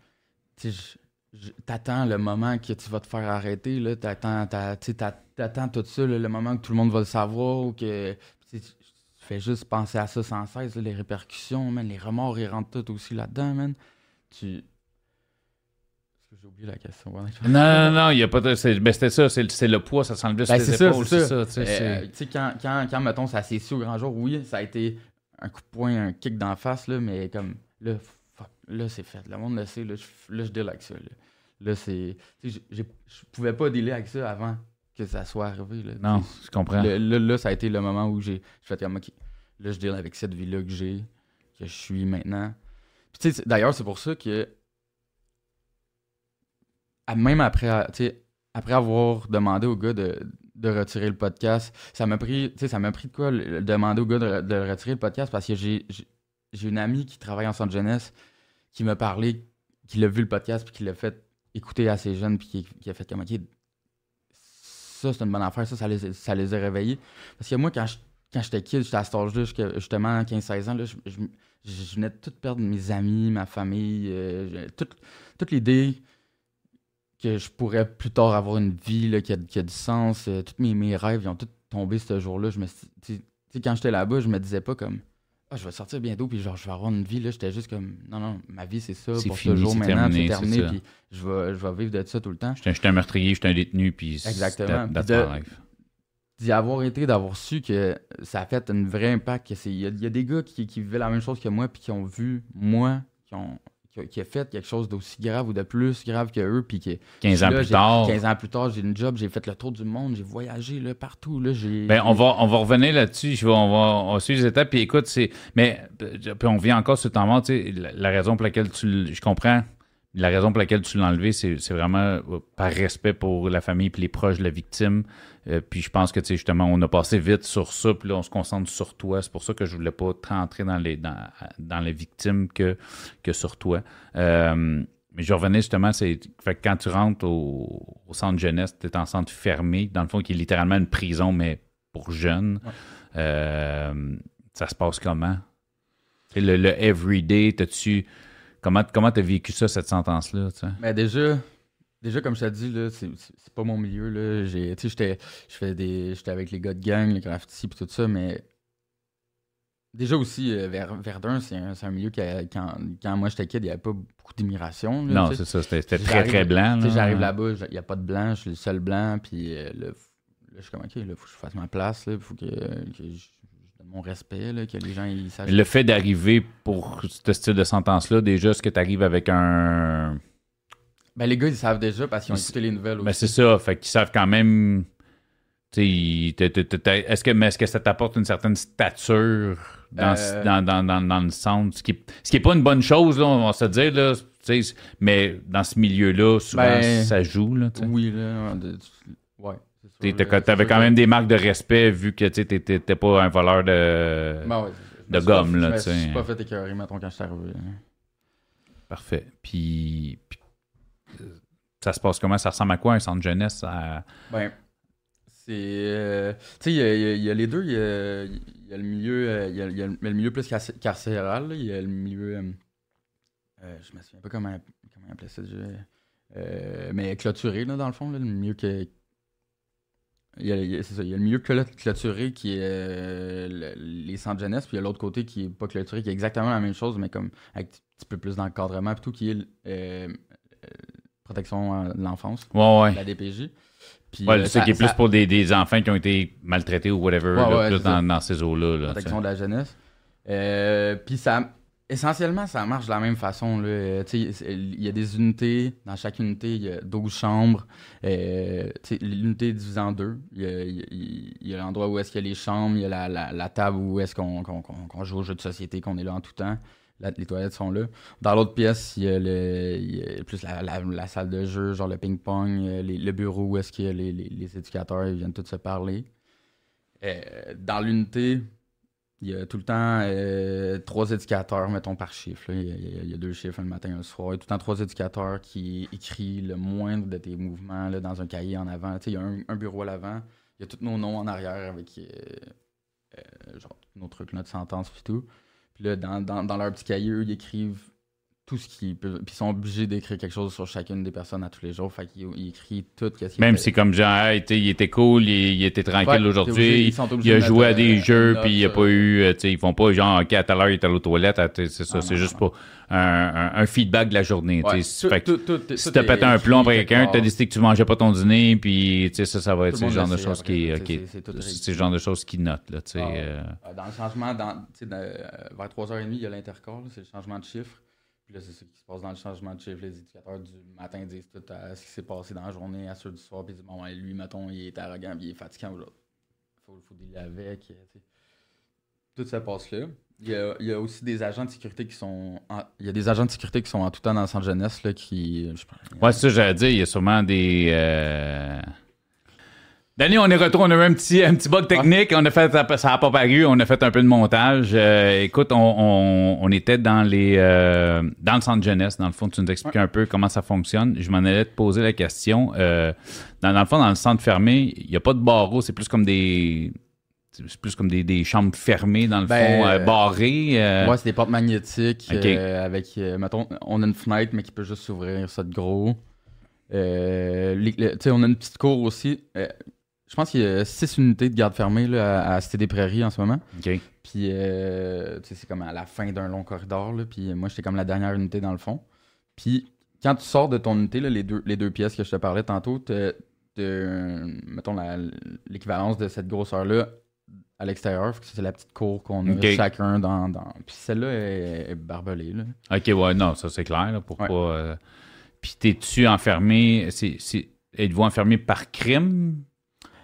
T'attends le moment que tu vas te faire arrêter, t'attends t'attends tout ça, le moment que tout le monde va le savoir, ou que tu fais juste penser à ça sans cesse, les répercussions, les remords, ils rentrent tout aussi là-dedans, man. Tu, j'ai oublié la question? non, non, non, il n'y a pas de. Ben, c'était ça, c'est le poids, ça s'enlève ben, sur les épaules. C'est ça, c'est ça. Euh, tu sais, quand, quand, quand, mettons, ça s'est su au grand jour, oui, ça a été un coup de poing, un kick d'en face, là, mais comme, là, là, c'est fait. Le monde le sait, là, je, là, je deal avec ça. Là, là c'est. Je pouvais pas dealer avec ça avant que ça soit arrivé. Là, non, je comprends. Là, là, ça a été le moment où j'ai fait comme, OK, là, je deal avec cette vie-là que j'ai, que je suis maintenant. Puis, d'ailleurs, c'est pour ça que même après, après avoir demandé au gars de, retirer le podcast, ça m'a pris, ça m'a pris de quoi demander au gars de, retirer le podcast parce que j'ai, une amie qui travaille en centre jeunesse qui m'a parlé, qui l'a vu le podcast puis qui l'a fait écouter à ses jeunes puis qui, a fait comme ok, ça c'est une bonne affaire, ça, ça les, ça les a réveillés. Parce que moi, quand je, quand j'étais kid, j'étais à cet âge-là, justement 15-16 ans, là, je, je, venais de tout perdre mes amis, ma famille, euh, toute l'idée que je pourrais plus tard avoir une vie là, qui, a, qui, a, du sens. Euh, tous mes, mes, rêves ils ont tous tombé ce jour-là. Je me quand j'étais là-bas, je me disais pas comme ah, je vais sortir bientôt puis genre je vais avoir une vie là, j'étais juste comme non non, ma vie c'est ça pour ce jour maintenant, c'est terminé puis je vais je vais vivre de ça tout le temps. J'étais un meurtrier, j'étais un détenu puis Exactement. D'y avoir été, d'avoir su que ça a fait un vrai impact. Il y, a des gars qui, qui vivaient la même chose que moi puis qui ont vu moi, qui ont qui a, fait quelque chose d'aussi grave ou de plus grave que eux. Puis 15 ans plus tard. 15 ans plus tard, j'ai une job, j'ai fait le tour du monde, j'ai voyagé là, partout. Là, ben, on, va, on va revenir là-dessus. On va, on va suivre les étapes. Puis écoute, c'est. Mais puis on vient encore sur ton mort. La, la raison pour laquelle tu. Je comprends. La raison pour laquelle tu l'as enlevé, c'est vraiment euh, par respect pour la famille et les proches de la victime. Euh, puis je pense que, tu sais, justement, on a passé vite sur ça, puis là, on se concentre sur toi. C'est pour ça que je voulais pas rentrer dans les, dans, dans les victimes que, que sur toi. Euh, mais je revenais justement, c'est fait que quand tu rentres au, centre jeunesse, tu es en centre fermé, dans le fond, qui est littéralement une prison, mais pour jeunes. Euh, ça se passe comment? Le, le everyday, t'as-tu. Comment tu as vécu ça, cette sentence-là? Ben, déjà, Déjà, comme je t'ai dit, c'est, pas mon milieu. Là. J'étais, avec les gars de gang, les graffitis et tout ça, mais déjà aussi, euh, Verdun, c'est un, milieu qui, quand, quand, moi j'étais kid, il n'y avait pas beaucoup d'immigration. Non, c'est ça, c'était, très, très blanc. J'arrive là-bas, il n'y a pas de blanc, je suis le seul blanc, puis euh, là, je suis comme, OK, il faut que je fasse ma place, il faut que, je, donne mon respect, là, que les gens ils sachent. Le fait d'arriver pour ce style de sentence-là, déjà, est-ce que tu arrives avec un ben, les gars, ils savent déjà parce qu'ils ont écouté les nouvelles aussi. Ben, c'est ça. Fait qu'ils savent quand même. Est-ce que, mais est-ce que ça t'apporte une certaine stature dans, euh. dans, dans, dans, dans, le centre? Ce qui n'est ce qui est pas une bonne chose, là, on va se dire. Là, mais dans ce milieu-là, souvent, ben, ça joue. Là, oui, là. Ouais. T'avais quand même des marques de respect vu que tu n'étais pas un voleur de, ben de gomme. Là, je suis pas fait écœurer, mettons, quand je suis arrivé. Parfait. Puis, puis ça se passe comment? Ça ressemble à quoi un centre jeunesse? Ben, c'est. Euh, tu sais, il y, a les deux. Il y a, le milieu. Il y a, le milieu plus carcéral. Il y a le milieu. Euh, euh, je me souviens pas comment, comment appeler ça. mais clôturé, là, dans le fond. le milieu que. Il y, a, ça, il y a le milieu clôturé qui est les centres jeunesse, puis il y a l'autre côté qui est pas clôturé, qui est exactement la même chose, mais comme avec un petit peu plus d'encadrement, tout, qui est protection de l'enfance, la DPJ. Puis, ouais, euh, qui est plus pour des, des, enfants qui ont été maltraités ou whatever, plus dans, dans, ces eaux-là. protection de la jeunesse. Euh, puis ça, essentiellement, ça marche de la même façon. Il y a des unités, dans chaque unité, il y a 12 chambres. Euh, l'unité est divisée en deux. Il y a, l'endroit où est-ce qu'il y a les chambres, il y a la, table où est-ce qu'on joue aux jeux de société, qu'on est là en tout temps les toilettes sont là. Dans l'autre pièce, il y a, le, plus la, salle de jeu, genre le ping-pong, euh, le bureau où est-ce que les, les, éducateurs ils viennent tous se parler. Euh, dans l'unité, il y a tout le temps euh, trois éducateurs, mettons par chiffre. Il, y a, deux chiffres, un matin et un soir. Il y a tout le temps trois éducateurs qui écrivent le moindre de tes mouvements là, dans un cahier en avant. il y a un, bureau à l'avant. Il y a tous nos noms en arrière avec genre, nos trucs, notre sentence et tout. Puis là, dans, dans, dans leur petit cahier, ils écrivent tout ce qui peut. Puis ils sont obligés d'écrire quelque chose sur chacune des personnes à tous les jours. Fait qu'ils ils écrivent tout. ce Même si, comme genre, hey, il était cool, il, il était tranquille aujourd'hui, il a joué à des jeux, puis il a pas eu. Euh, ils font pas genre, ok, à tout à l'heure, il était à l'autre c'est ça. c'est juste pas un, un, feedback de la journée. Ouais, fait que, si t'as pété un plomb après quelqu'un, t'as décidé que tu mangeais pas ton dîner, puis ça, ça va être ce genre de choses qui. C'est genre de choses qui notent. Ah, euh. Dans le changement, dans, vers 3h30, il y a l'intercorps, c'est le changement de chiffre là, c'est ce qui se passe dans le changement de chiffre. Les éducateurs du matin disent tout à ce qui s'est passé dans la journée à ceux du soir. Puis disent, bon, lui, mettons, il est arrogant, puis il est aujourd'hui. Il faut, faut dealer avec. Tout ça passe là. Il y, a, il y, a, aussi des agents de sécurité qui sont. il y a des agents de sécurité qui sont en tout temps dans le centre jeunesse là, qui. ouais, c'est ça, j'allais dire. Il y a sûrement des. Euh, Danny, on est retourné, on a eu un petit, un petit bug technique, on a fait, ça n'a pas paru, on a fait un peu de montage. Euh, écoute, on, on, était dans les euh, dans le centre jeunesse, dans le fond, tu nous expliques un peu comment ça fonctionne. Je m'en allais te poser la question. Euh, dans, le fond, dans le centre fermé, il n'y a pas de barreaux, c'est plus comme des c'est plus comme des, des, chambres fermées, dans le ben, fond, barrées. Ouais, c'est des portes magnétiques avec, mettons, on a une fenêtre, mais qui peut juste s'ouvrir, ça de gros. tu sais, on a une petite cour aussi. Je pense qu'il y a six unités de garde fermée là, à, Cité des Prairies en ce moment. OK. Puis, euh, c'est comme à la fin d'un long corridor. Là, puis moi, j'étais comme la dernière unité dans le fond. Puis, quand tu sors de ton unité, là, les, deux, les deux pièces que je te parlais tantôt, tu mettons l'équivalence de cette grosseur-là à l'extérieur. C'est la petite cour qu'on a chacun dans. dans... Puis celle-là est, barbelée. Là. Ok, ouais, non, ça c'est clair. pour pas, euh, Puis t'es-tu enfermé. C'est, Êtes-vous enfermé par crime?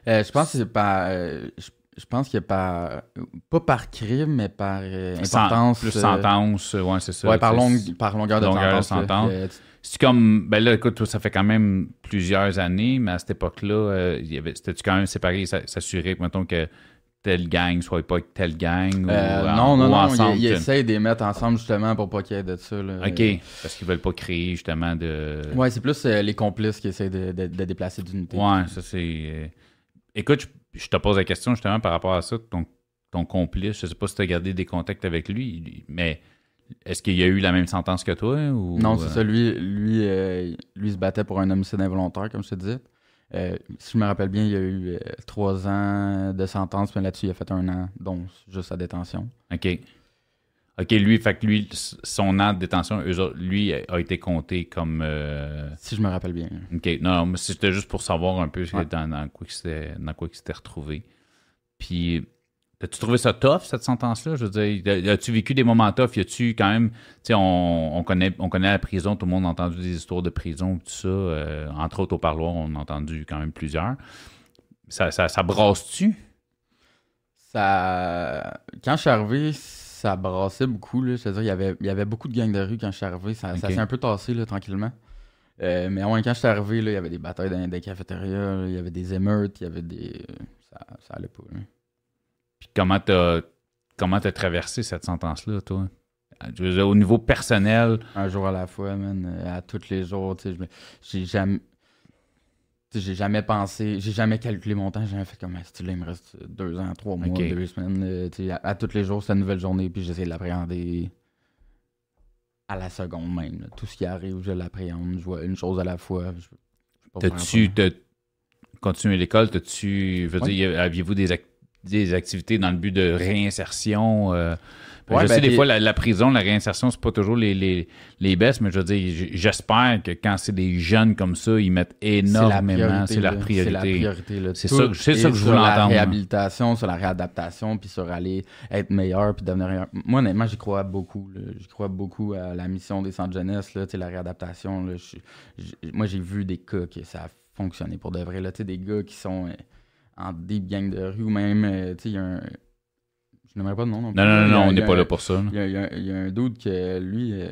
Euh, je pense que c'est pas. Euh, je, pense qu'il y a pas. Pas par crime, mais par euh, importance. plus sentence, ouais, c'est ça. Ouais, par, par longueur de longueur sentence. c'est comme. Ben là, écoute, ça fait quand même plusieurs années, mais à cette époque-là, c'était-tu quand même séparé, s'assurer, mettons, que telle gang soit pas avec telle gang ou, non, non, non, ensemble, ils, essayent de les mettre ensemble justement pour pas qu'il y ait de ça. OK, parce qu'ils veulent pas créer justement de... Ouais, c'est plus les complices qui essaient de, de, de déplacer d'unité. Ouais, ça c'est... Écoute, je, te pose la question justement par rapport à ça, ton, ton complice, je ne sais pas si tu as gardé des contacts avec lui, mais est-ce qu'il y a eu la même sentence que toi? Ou, non, c'est euh? ça. Lui, lui, euh, lui se battait pour un homicide involontaire, comme je te disais. Euh, si je me rappelle bien, il y a eu trois ans de sentence, mais là-dessus, il a fait un an, donc juste sa détention. OK. OK, lui, fait que lui, son an de détention, lui, a été compté comme. Euh, si je me rappelle bien. OK, non, mais c'était juste pour savoir un peu dans, quoi il s'était retrouvé. Puis, as-tu trouvé ça tough, cette sentence-là? Je veux dire, as-tu vécu des moments tough? Y a-tu quand même. Tu sais, on, connaît, on connaît la prison, tout le monde a entendu des histoires de prison, tout ça. Euh, entre autres, au parloir, on a entendu quand même plusieurs. Ça, ça, ça brasse-tu? Ça. Quand je suis arrivé, ça brassait beaucoup. Là. C'est-à-dire, il y avait, il y avait beaucoup de gangs de rue quand je suis arrivé. Ça, s'est un peu tassé là, tranquillement. Euh, mais quand je suis arrivé, là, il y avait des batailles dans les cafétérias, il y avait des émeutes, il y avait des. Ça, ça allait pas. Puis comment t'as comment t'as traversé cette sentence-là, toi? au niveau personnel. Un jour à la fois, man. Euh, à tous les jours. J'ai jamais j'ai jamais pensé, j'ai jamais calculé mon temps, j'ai jamais fait comme si là, il me reste deux ans, trois mois, deux semaines. Euh, à, tous les jours, c'est une nouvelle journée, puis j'essaie de l'appréhender à la seconde même. Tout ce qui arrive, je l'appréhende, je vois une chose à la fois. T'as-tu continué l'école? T'as-tu, veux dire, aviez-vous des, des activités dans le but de réinsertion? Euh, je sais, ben, des fois, la, prison, la réinsertion, c'est pas toujours les, les, les baisses, mais je veux dire, j'espère que quand c'est des jeunes comme ça, ils mettent énormément. C'est la priorité. C'est la priorité. C'est ça, ça, que je voulais entendre. Sur la réhabilitation, sur la réadaptation, puis sur aller être meilleur, puis devenir. Moi, honnêtement, j'y crois beaucoup. J'y crois beaucoup à la mission des centres jeunesse, là, la réadaptation. Là, moi, j'ai vu des cas que ça a fonctionné pour de vrai. Là, des gars qui sont euh, en deep gang de rue ou même, euh, il y a un je n'aimerais pas de nom non Non, non, non, on n'est pas là pour ça. Il y, a, un doute que lui, euh,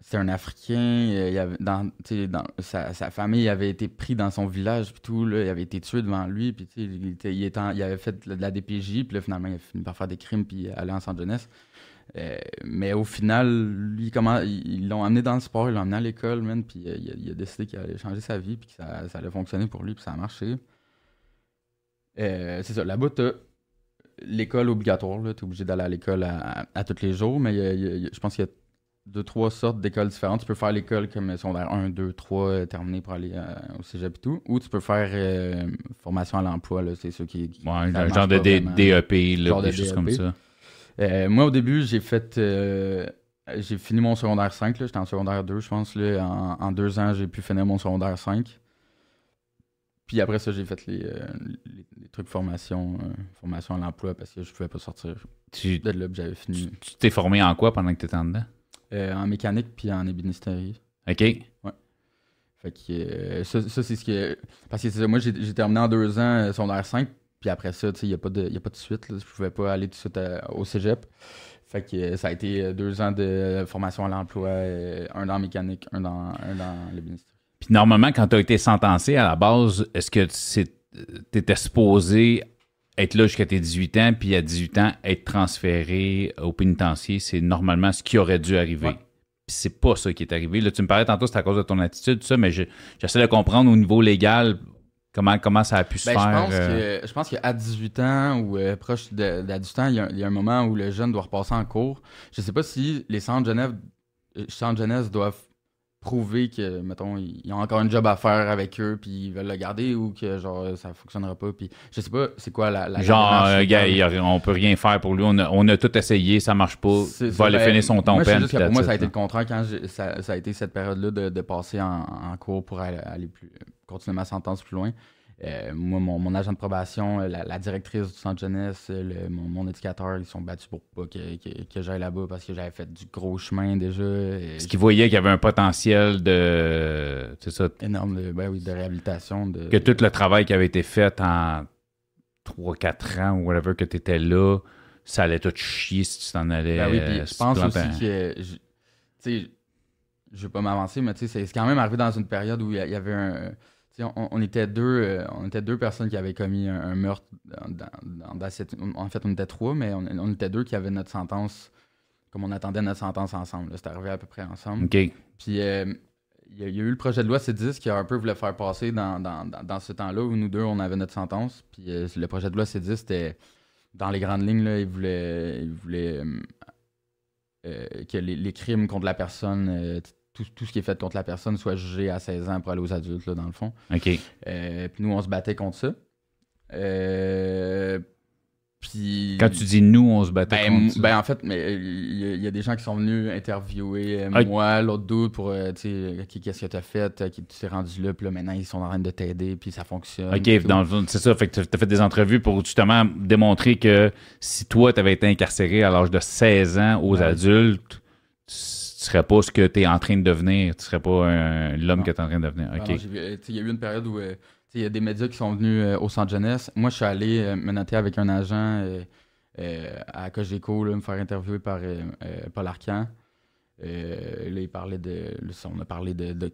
c'est un Africain. Euh, il avait, dans, dans sa, sa, famille avait été pris dans son village, puis tout. Là, il avait été tué devant lui, puis il, était, il, était il, avait fait de la DPJ, puis là, finalement, il a fini par faire des crimes, puis aller en centre jeunesse. Euh, mais au final, lui, comment ils l'ont amené dans le sport, ils l'ont amené à l'école, man, puis il, a, décidé qu'il allait changer sa vie, puis que ça, ça allait fonctionner pour lui, puis ça a marché. c'est ça, la bout l'école obligatoire, tu es obligé d'aller à l'école à, tous les jours, mais je pense qu'il y a deux, trois sortes d'écoles différentes. Tu peux faire l'école comme secondaire 1, 2, 3, terminé pour aller euh, au cégep et tout. Ou tu peux faire euh, formation à l'emploi, c'est ceux qui. ouais, un genre de DEP, là, des choses comme ça. Euh, moi, au début, j'ai fait. j'ai fini mon secondaire 5, j'étais en secondaire 2, je pense. Là, en, deux ans, j'ai pu finir mon secondaire 5. Puis après ça, j'ai fait les, trucs formation, formation à l'emploi parce que je pouvais pas sortir tu, de là j'avais fini. Tu t'es formé en quoi pendant que tu étais en dedans? Euh, en mécanique puis en ébénisterie. OK. Ouais. Fait que euh, ça, c'est ce que. Parce que moi, j'ai terminé en deux ans euh, secondaire 5, puis après ça, il n'y a, pas de, a pas de suite. Là. Je pouvais pas aller tout de suite au cégep. Fait que ça a été deux ans de formation à l'emploi, un an en mécanique, un an, un dans. Puis normalement, quand tu as été sentencé à la base, est-ce que tu étais supposé être là jusqu'à tes 18 ans, puis à 18 ans, être transféré au pénitencier, c'est normalement ce qui aurait dû arriver. Puis c'est pas ça qui est arrivé. Là, tu me parlais tantôt, c'est à cause de ton attitude, tout ça, mais j'essaie de comprendre au niveau légal comment, comment ça a pu se ben, faire. Je pense, euh. que, je pense qu'à 18 ans ou euh, proche de, 18 ans, il y, a, un moment où le jeune doit repasser en cours. Je sais pas si les centres Genève, euh, centres jeunesse doivent prouver que, mettons, ils ont encore un job à faire avec eux, puis ils veulent le garder ou que, genre, ça fonctionnera pas. Puis je sais pas, c'est quoi la. la genre, euh, gars, on peut rien faire pour lui. On a, on a tout essayé, ça marche pas. Il va aller ben, finir son temps moi, peine. pour moi, ça a été le contraire quand ça, ça, a été cette période-là de, de, passer en, en cours pour aller, aller plus, continuer ma sentence plus loin. Euh, moi, mon, agent de probation, euh, la, directrice du centre jeunesse, euh, mon, éducateur, ils sont battus pour pas que, j'aille là-bas parce que j'avais fait du gros chemin déjà. Est-ce qu'ils voyaient qu'il y avait un potentiel de. C'est ça? Énorme de, ben oui, de réhabilitation. Que tout le travail qui avait été fait en 3-4 ans ou whatever que tu étais là, ça allait tout chier si tu t'en allais. Ben oui, puis je pense aussi que. Tu sais, je vais pas m'avancer, mais tu sais, c'est quand même arrivé dans une période où il y avait un on, était deux, euh, on était deux personnes qui avaient commis un, meurtre dans, cette, en fait on était trois, mais on, était deux qui avaient notre sentence comme on attendait notre sentence ensemble. C'était arrivé à peu près ensemble. Puis euh, il y, a eu le projet de loi C10 qui a un peu voulu faire passer dans, ce temps-là où nous deux on avait notre sentence. Puis euh, le projet de loi C10 c'était dans les grandes lignes, là, il voulait, il voulait que les, crimes contre la personne tout, ce qui est fait contre la personne soit jugé à 16 ans pour aller aux adultes, là, dans le fond. OK. Euh, puis nous, on se battait contre ça. Euh, puis... Quand tu dis nous, on se battait ben, contre ça. Ben, en fait, mais il y, a des gens qui sont venus interviewer euh, moi, l'autre doute pour, tu sais, qu'est-ce que tu as fait, qui tu t'es rendu là, puis là, maintenant, ils sont en train de t'aider, puis ça fonctionne. OK, c'est ça. Fait que tu as fait des entrevues pour justement démontrer que si toi, tu avais été incarcéré à l'âge de 16 ans aux adultes, tu serais pas ce que tu es en train de devenir. Tu serais pas l'homme que tu es en train de devenir. Il y a eu une période où euh, il y a des médias qui sont venus euh, au centre jeunesse. Moi, je suis allé euh, me noter avec un agent à Cogeco, me faire interviewer par Paul Arcan. là, il parlait de. on a parlé de de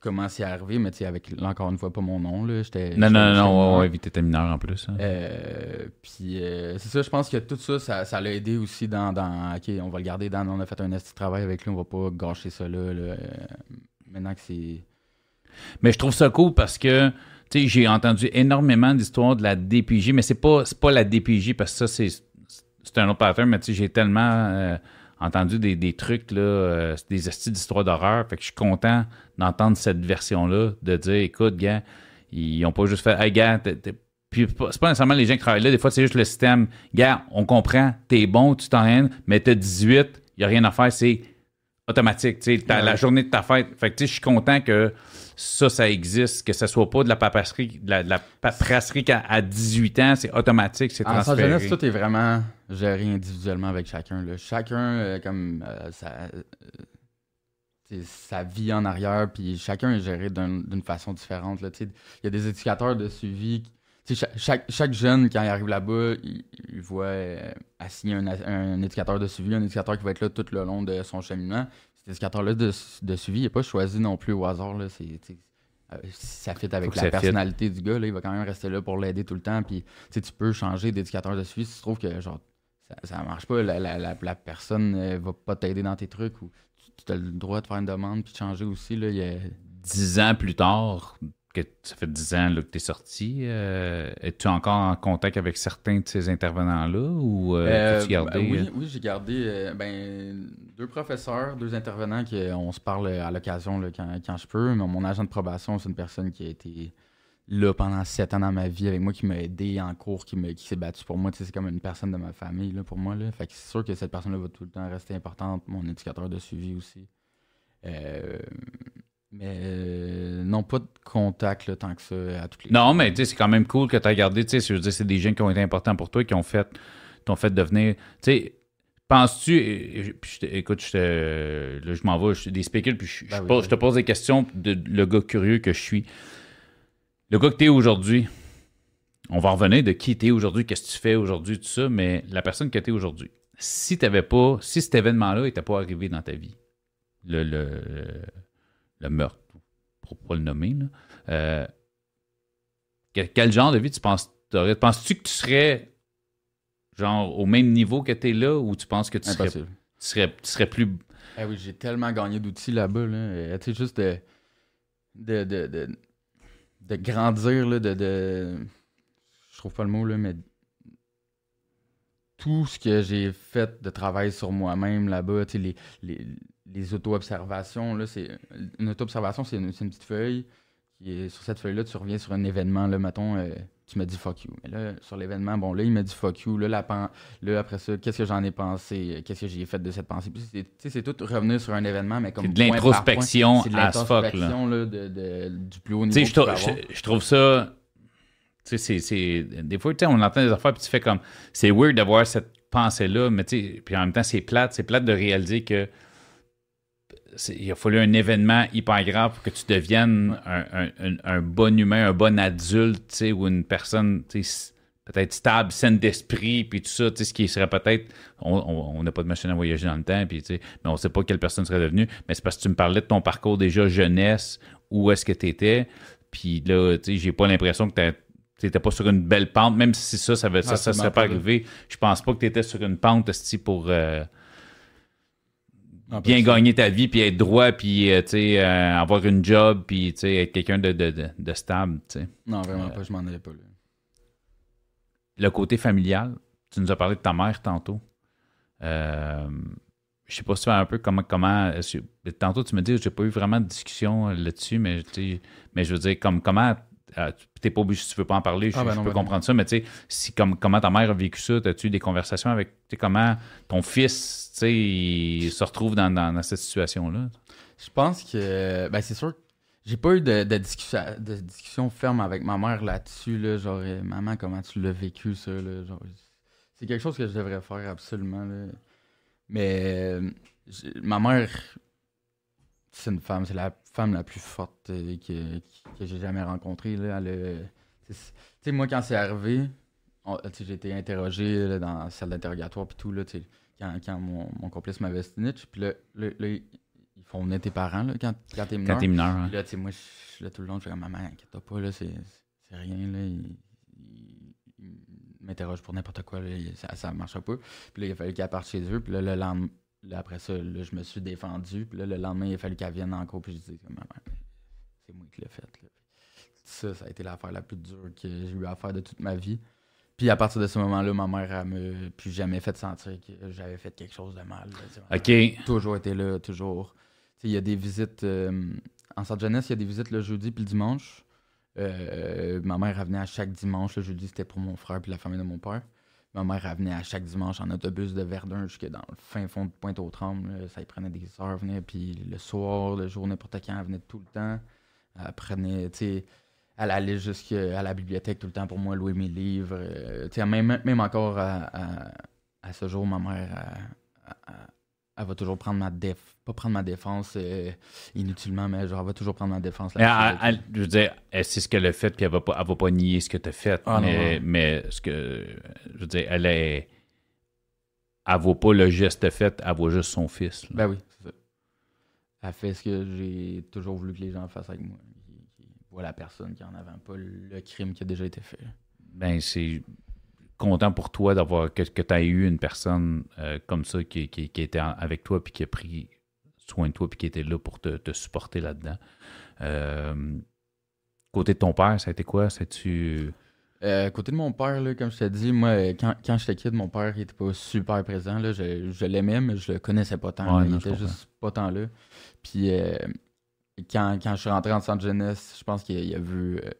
comment c'est arrivé, mais tu sais, avec, encore une fois, pas mon nom. Là, non, non, non, ouais, ouais, t'étais mineur en plus. Hein. Euh, puis euh, c'est ça, je pense que tout ça, ça, l'a aidé aussi dans, dans, OK, on va le garder dans, on a fait un esti travail avec lui, on va pas gâcher ça là. Euh, maintenant que c'est... Mais je trouve ça cool parce que, tu sais, j'ai entendu énormément d'histoires de la DPJ, mais c'est pas, pas la DPJ parce que ça, c'est, c'est un autre pattern, mais tu sais, j'ai tellement entendu des, des trucs, là, euh, des astuces d'histoire d'horreur. Fait que je suis content d'entendre cette version-là, de dire, écoute, gars, ils n'ont pas juste fait, hey, gars, puis c'est pas nécessairement les gens qui travaillent là, des fois c'est juste le système. Gars, on comprend, t'es bon, tu t'en mais t'as 18, il n'y a rien à faire, c'est automatique. Tu sais, la journée de ta fête. Fait que tu sais, je suis content que ça, ça existe, que ce soit pas de la paperasserie, de la, paperasserie à 18 ans, c'est automatique, c'est transféré. En jeunesse, tout est vraiment géré individuellement avec chacun. Là. Chacun, euh, comme euh, euh, sa vie en arrière, puis chacun est géré d'une façon différente. Il y a des éducateurs de suivi. Chaque, chaque, jeune, quand il arrive là-bas, il, voit assigner un, un, éducateur de suivi, un éducateur qui va être là tout le long de son cheminement éducateur-là de, de, suivi, il n'est pas choisi non plus au hasard. Là. C'est, euh, ça fit avec la personnalité du gars, là, il va quand même rester là pour l'aider tout le temps. Puis tu peux changer d'éducateur de suivi si tu trouves que genre ça, ne marche pas, la, la, la, personne ne va pas t'aider dans tes trucs ou tu, as le droit de faire une demande puis de changer aussi. Là, Dix ans plus tard, que ça fait 10 ans là, que tu es sorti. Euh, es-tu encore en contact avec certains de ces intervenants-là ou euh, tu gardé? Ben oui, oui j'ai gardé ben, deux professeurs, deux intervenants qui on se parle à l'occasion quand, quand, je peux. Mais mon agent de probation, c'est une personne qui a été là pendant sept ans dans ma vie avec moi, qui m'a aidé en cours, qui, qui s'est battu pour moi. C'est comme une personne de ma famille là, pour moi. Là. Fait que c'est sûr que cette personne-là va tout le temps rester importante. Mon éducateur de suivi aussi. Euh, mais euh, non, pas de contact tant que ça à toutes les Non, mais c'est quand même cool que tu as gardé. Je veux dire, c'est des gens qui ont été importants pour toi, qui ont fait, t'ont fait devenir. Tu sais, penses-tu. Écoute, je, là, je m'en vais, je suis des spécules, puis je, ben je, te pose des questions de le gars curieux que je suis. Le gars que tu es aujourd'hui, on va revenir de qui tu es aujourd'hui, qu'est-ce que tu fais aujourd'hui, tout ça, mais la personne que tu es aujourd'hui, si tu pas, si cet événement-là n'était pas arrivé dans ta vie, le, le, le meurtre, pour ne pas le nommer, euh, quel, genre de vie tu penses Penses-tu que tu serais genre au même niveau que tu es là ou tu penses que tu serais, tu serais, tu serais, plus. Ah oui, j'ai tellement gagné d'outils là-bas. Là. Tu sais, juste de, de, de, de, grandir, là, de, de. Je trouve pas le mot, là, mais tout ce que j'ai fait de travail sur moi-même là-bas, les, les, les auto-observations, là, c'est. Une auto-observation, c'est une, petite feuille. Qui est, sur cette feuille-là, tu reviens sur un événement, là, mettons, euh, tu me dis fuck you. Mais là, sur l'événement, bon, là, il m'a dit fuck you. Là, la là après ça, qu'est-ce que j'en ai pensé? Qu'est-ce que j'ai fait de cette pensée? Puis, c'est, tout revenir sur un événement, mais comme. C'est de l'introspection C'est de l'introspection, là. de, de, du plus haut niveau. Tu sais, je, je, trouve ça. Tu sais, c'est. Des fois, on entend des affaires, puis tu fais comme. C'est weird d'avoir cette pensée-là, mais tu sais, puis en même temps, c'est plate. C'est plate de réaliser que il a fallu un événement hyper grave pour que tu deviennes un, bon humain, un bon adulte, ou une personne peut-être stable, saine d'esprit, puis tout ça, ce qui serait peut-être. On n'a pas de machine à voyager dans le temps, puis mais on ne sait pas quelle personne serait devenue. Mais c'est parce que tu me parlais de ton parcours déjà jeunesse, où est-ce que tu étais, puis là, j'ai pas l'impression que tu n'étais pas sur une belle pente, même si ça, ça ne ça, ça, serait pas arrivé. Je pense pas que tu étais sur une pente pour. Euh, bien gagner ta vie, puis être droit, puis euh, euh, avoir une job, puis être quelqu'un de, de, de, stable. Non, vraiment pas, je m'en allais pas. Là. Le côté familial, tu nous as parlé de ta mère tantôt. Euh, je sais pas si tu un peu comment. comment tantôt, tu me dis, j'ai pas eu vraiment de discussion là-dessus, mais, mais je veux dire, comme, comment. T'es pas obligé, si tu veux pas en parler, je, ah, ben peux ben comprendre ça, mais tu sais, si, comme, comment ta mère a vécu ça, as-tu eu des conversations avec, comment ton fils il se retrouve dans, cette situation-là? Je pense que, ben c'est sûr j'ai pas eu de, discussion, de discussion ferme avec ma mère là-dessus, là, genre, euh, maman, comment tu l'as vécu, ça, c'est quelque chose que je devrais faire absolument, Mais ma mère, c'est une femme, c'est la femme la plus forte euh, que, j'ai jamais rencontrée, là. tu sais, moi, quand c'est arrivé, j'ai été interrogé dans la salle d'interrogatoire, puis tout, là, tu quand, mon, mon, complice m'avait snitch. Puis là, là, ils font venir tes parents là, quand, quand t'es mineur. Quand t'es mineur, Là, tu sais, moi, je suis là tout le long, je fais comme maman, inquiète pas, là, c'est rien, là. Il, m'interroge pour n'importe quoi, là, ça, ça marche pas. Puis là, il a fallu qu'elle parte chez eux. Puis là, le lendemain, après ça, là, je me suis défendu. Puis là, le lendemain, il a fallu qu'elle vienne encore. Puis je dis, c'est moi qui l'ai fait. Là. Ça, ça a été l'affaire la plus dure que j'ai eu à faire de toute ma vie. Puis à partir de ce moment-là, ma mère, elle m'a plus jamais fait sentir que j'avais fait quelque chose de mal. OK. toujours été là, toujours. Il y a des visites. Euh, en centre jeunesse, il y a des visites le jeudi puis le dimanche. Euh, ma mère, elle venait à chaque dimanche. Le jeudi, c'était pour mon frère puis la famille de mon père. Ma mère, elle venait à chaque dimanche en autobus de Verdun jusqu'à dans le fin fond de Pointe-aux-Trembles. Ça y prenait des heures, venait. Puis le soir, le jour, n'importe quand, elle venait tout le temps. Elle prenait, elle allait jusqu'à la bibliothèque tout le temps pour moi, louer mes livres. Euh, même, même encore à, ce jour, ma mère, elle, va toujours prendre ma défense. Pas prendre ma défense euh, inutilement, mais genre, elle va toujours prendre ma défense. je veux dire, c'est ce qu'elle a fait, puis elle va pas, va pas nier ce que tu as fait. Ah, mais, mais ce que, je veux dire, elle est. Elle voit pas le geste fait, elle voit juste son fils. Ben oui, c'est ça. Elle fait ce que j'ai toujours voulu que les gens fassent avec moi la personne qui en avait pas le crime qui a déjà été fait. Ben, c'est content pour toi d'avoir que, que tu as eu une personne euh, comme ça qui, qui, était avec toi puis qui a pris soin de toi puis qui était là pour te, supporter là-dedans. Euh, côté de ton père, ça a été quoi? tu euh, côté de mon père, là, comme je t'ai dit, moi, quand, quand j'étais kid, mon père il était pas super présent. Là. Je, je l'aimais, mais je le connaissais pas tant. il était juste pas tant là. Puis euh, quand, quand je suis rentré en centre jeunesse, je pense qu'il a, vu. Euh,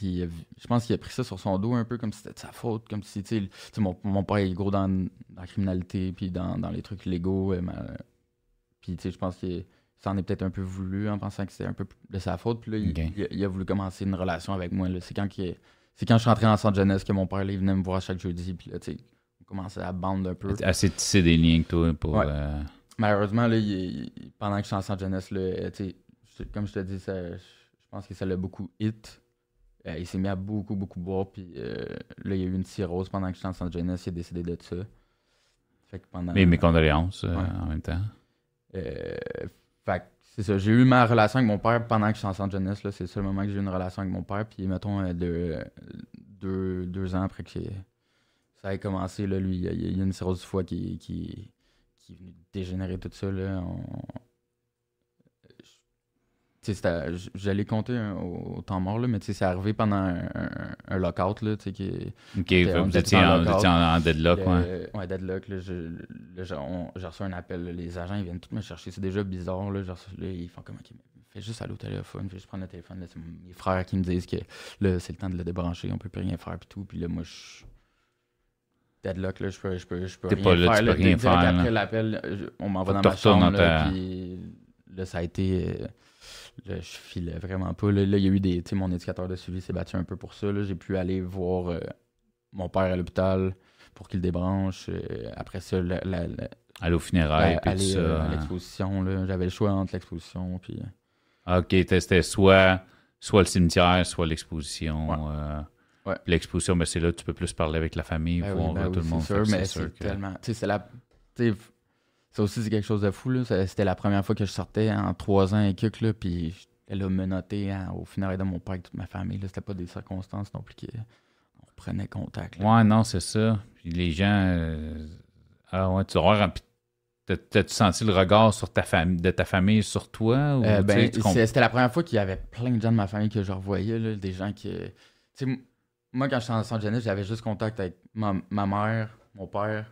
je pense qu'il a pris ça sur son dos un peu comme si c'était de sa faute. Comme si, tu sais, mon, mon, père est gros dans, la criminalité, puis dans, dans les trucs légaux. Puis, tu sais, je pense qu'il s'en est peut-être un peu voulu en pensant que c'était un peu de sa faute. Puis là, il, a, voulu commencer une relation avec moi. C'est quand, c'est quand je suis rentré en centre jeunesse que mon père il venait me voir chaque jeudi. Puis là, tu sais, on commençait à bande un peu. Assez tisser des liens que toi pour. Euh, Malheureusement, là, pendant que je suis en centre jeunesse, là, comme je te dis, je pense que ça l'a beaucoup hit. Euh, il s'est mis à beaucoup, beaucoup boire. Puis euh, là, il y a eu une cirrhose pendant que je suis en centre jeunesse. Il a décidé de ça. Fait que pendant, Mais mes condoléances en même temps. Fait c'est ça. J'ai eu ma relation avec mon père pendant que je suis en centre jeunesse. C'est le seul moment que j'ai eu une relation avec mon père. Puis, mettons, euh, deux, deux, deux, ans après que ça ait commencé, là, lui, il y, a, une cirrhose du foie qui, qui, qui est venue dégénérer tout ça. Là. J'allais compter au, temps mort, là, mais c'est arrivé pendant un, un, lockout. Là, qui, ok, vous étiez en, en, deadlock. ouais, ouais deadlock. J'ai reçu un appel. les agents ils viennent tous me chercher. C'est déjà bizarre. Là, là, ils font comme, fais juste aller au téléphone. Fais juste prendre le téléphone. C'est mes frères qui me disent que là, c'est le temps de le débrancher. On peut plus rien faire. Puis tout. Puis là, moi, je deadlock, là, je peux, je peux, je peux rien pas là, faire. Tu peux rien faire après l'appel, on m'en va dans ma chambre. Là, puis là, ça a été... Euh, je filais vraiment pas. Là, il y a eu des. Tu sais, mon éducateur de suivi s'est battu un peu pour ça. J'ai pu aller voir euh, mon père à l'hôpital pour qu'il débranche. Euh, après ça, la, aller au funérailles, puis aller, euh, à l'exposition. J'avais le choix entre l'exposition. Puis... Ah, ok, c'était soit, soit le cimetière, soit l'exposition. Ouais. L'exposition, ben, c'est là tu peux plus parler avec la famille, ben voir ben tout le monde. C'est sûr, mais c'est tellement. Tu sais, c'est la. Ça aussi, c'est quelque chose de fou. C'était la première fois que je sortais en trois ans et quelques, là, puis elle a menotté hein, au funérailles de mon père et toute ma famille. C'était pas des circonstances non plus qu'on prenait contact. Ouais, non, c'est ça. Puis les gens. Euh, ah ouais, tu vois, T'as-tu senti le regard sur ta famille, de ta famille sur toi? Euh, ben, c'était la première fois qu'il y avait plein de gens de ma famille que je revoyais, là, des gens qui. moi, quand j'étais en centre jeunesse, j'avais juste contact avec ma, ma mère, mon père,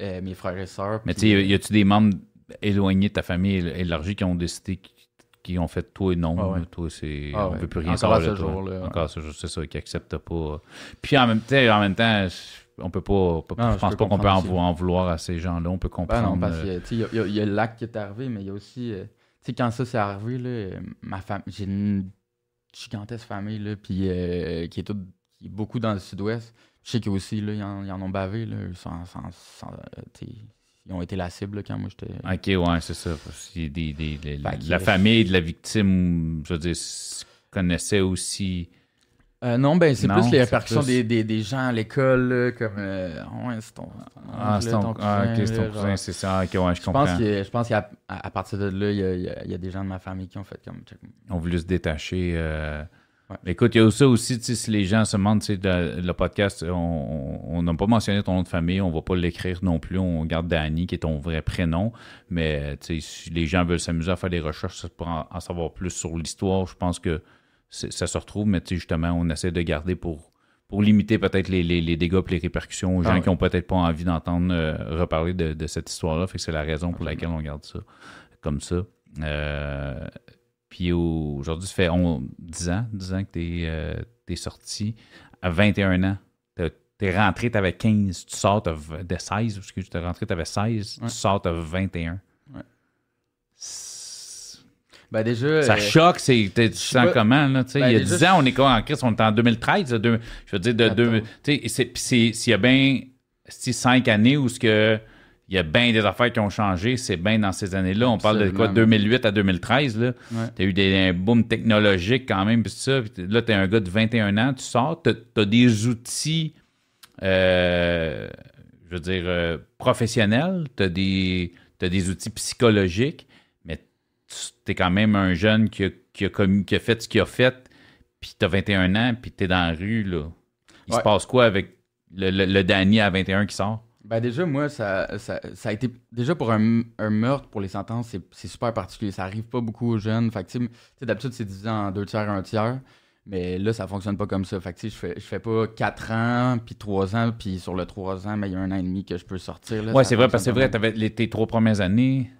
euh, mes frères et sœurs. Mais tu sais, y a-tu des membres éloignés de ta famille élargie qui ont décidé qui ont fait toi et non. Ah toi, c'est. Ah on ne veut plus rien savoir de toi. Jour, Encore ce jour, c'est ça, qui n'acceptent pas. Puis en même, en même temps, on peut pas. je pense pas qu'on peut en, vouloir à ces gens-là. On peut comprendre. Ben non, parce euh, qu'il y, y, a le lac qui est arrivé, mais il y a aussi. Euh, tu sais, quand ça s'est arrivé, là, ma femme. J'ai une gigantesque famille, là, puis qui est toute, qui est beaucoup dans le sud-ouest. Je sais qu'aussi, là, ils en, ils en ont bavé, là, sans, sans, sans ils ont été la cible quand moi j'étais. Ok, ouais, c'est ça. Des, des, des, la famille de la victime, je veux dire, connaissait aussi. Euh, non, ben c'est plus les répercussions Des, des, des, gens à l'école, comme euh, ouais, c'est ton. Ah, c'est ton, ah, ok, c'est ton cousin, c'est ça. Ok, ouais, je comprends. je pense qu'à partir de là, il y a, y a, des gens de ma famille qui ont fait comme. Ont voulu se détacher. Euh, Écoute, il y a ça aussi, si les gens se demandent, le, le podcast, on n'a pas mentionné ton nom de famille, on va pas l'écrire non plus, on garde Danny, qui est ton vrai prénom, mais si les gens veulent s'amuser à faire des recherches pour en, savoir plus sur l'histoire, je pense que ça se retrouve, mais justement, on essaie de garder pour, pour limiter peut-être les, dégâts et les répercussions aux gens ah qui ont peut-être pas envie d'entendre euh, reparler de, cette histoire-là. Fait que c'est la raison pour laquelle on garde ça comme ça. Euh, puis aujourd'hui, ça fait 10 ans, 10 ans que tu es, euh, sorti. À 21 ans, tu es rentré, tu avais 15, tu sors de 16, parce que tu es rentré, tu avais 16, tu sors, de 21. Ouais. Ben déjà, ça euh, choque, c'est, tu sens comment, là, ben il y a 10 ans, on est quoi en crise, on est en 2013, je veux dire, de, de tu sais, s'il y a bien 5 années où ce que il y a bien des affaires qui ont changé. C'est bien dans ces années-là. On parle de quoi, 2008 à 2013. Là. Tu as eu des, un boom technologique quand même. Puis ça. là, tu es un gars de 21 ans. Tu sors, tu as, des outils, euh, je veux dire, euh, professionnels. Tu as, des outils psychologiques. Mais tu es quand même un jeune qui a, qui a, fait ce qu'il a fait. Puis tu as 21 ans. Puis tu es dans la rue. Là. Il se passe quoi avec le, le, le Danny à 21 qui sort? Ben déjà, moi, ça, ça, ça a été... Déjà, pour un, un meurtre, pour les sentences, c'est- super particulier. Ça arrive pas beaucoup aux jeunes. Fait d'habitude, c'est divisé en deux tiers, un tiers. Mais là, ça fonctionne pas comme ça. Fait que, je fais, je fais pas 4 ans, puis 3 ans, puis sur le 3 ans, mais il y a un an et demi que je peux sortir. Là, Ouais, c'est vrai, parce que c'est vrai, t'avais les, tes trois premières années.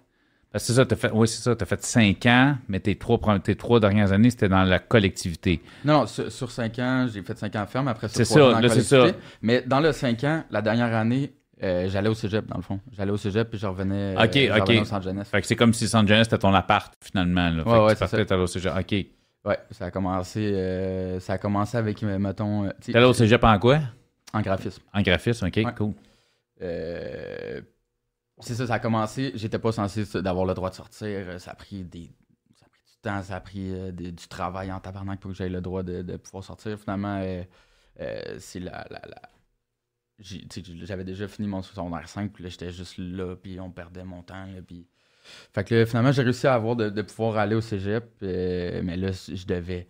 Parce que c'est ça, t'as fait, oui, c'est ça, t'as fait cinq ans, mais tes trois, tes trois dernières années, c'était dans la collectivité. Non, non, sur, sur 5 ans, j'ai fait 5 ans ferme. Après ça, C'est ça, là, c'est ça. Mais dans le 5 ans, la dernière année, euh, j'allais au cégep, dans le fond. J'allais au cégep, puis je revenais, euh, Ok, je revenais ok. au Los Angeles. Fait que c'est comme si San Angeles c'était ton appart, finalement. Là. Fait Ouais, que ouais, tu c'est partais, ça. t'allais au cégep. OK. Ouais, ça a commencé, euh, ça a commencé avec, euh, mettons, euh, tu sais, T'allais au cégep en quoi? en graphisme. En graphisme, OK, Ouais. cool. Euh, c'est ça, ça a commencé. J'étais pas censé ça, d'avoir le droit de sortir. Euh, Ça a pris des. Ça a pris du temps, ça a pris euh, des- du travail en tabarnak pour que j'aie le droit de, de pouvoir sortir. Finalement, euh, euh, c'est la. la, J'avais déjà fini mon secondaire 5, puis là, j'étais juste là, puis on perdait mon temps. Là, puis... Fait que là, finalement, j'ai réussi à avoir de, de pouvoir aller au cégep, euh, mais là, je devais.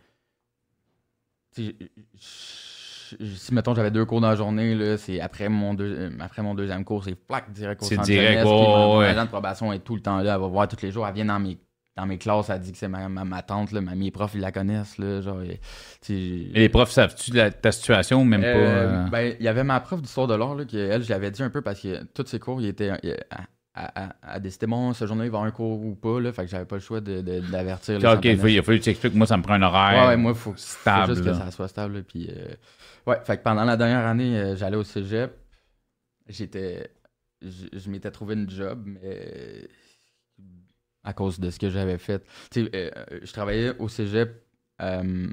Si, mettons, j'avais deux cours dans la journée, là, c'est après mon, deux- euh, après mon deuxième cours, c'est plaque direct au C'est centre direct, jeunesse, mon ouais. de probation est tout le temps là, elle va voir tous les jours, elle vient dans mes, dans mes classes, elle dit que c'est ma, ma, ma tante, là, ma- mes profs, ils la connaissent, là, genre, et, les profs savent-tu ta situation ou même euh, pas? euh? Ben, il y avait ma prof d'histoire de l'art, qui, elle, je l'avais dit un peu parce que tous ses cours, il était. il- elle décidait, bon, ce jour-là, il va y avoir un cours ou pas, là, fait que j'avais pas le choix de, le OK, il a fallu que tu expliques. Moi, ça me prend un horaire. Ouais, ouais, moi, il faut, faut juste que ça soit stable. là, Puis, euh, ouais, fait que pendant la dernière année, euh, j'allais au cégep. J'étais. Je, je m'étais trouvé une job, mais. À cause de ce que j'avais fait. Tu sais, euh, je travaillais au cégep. euh,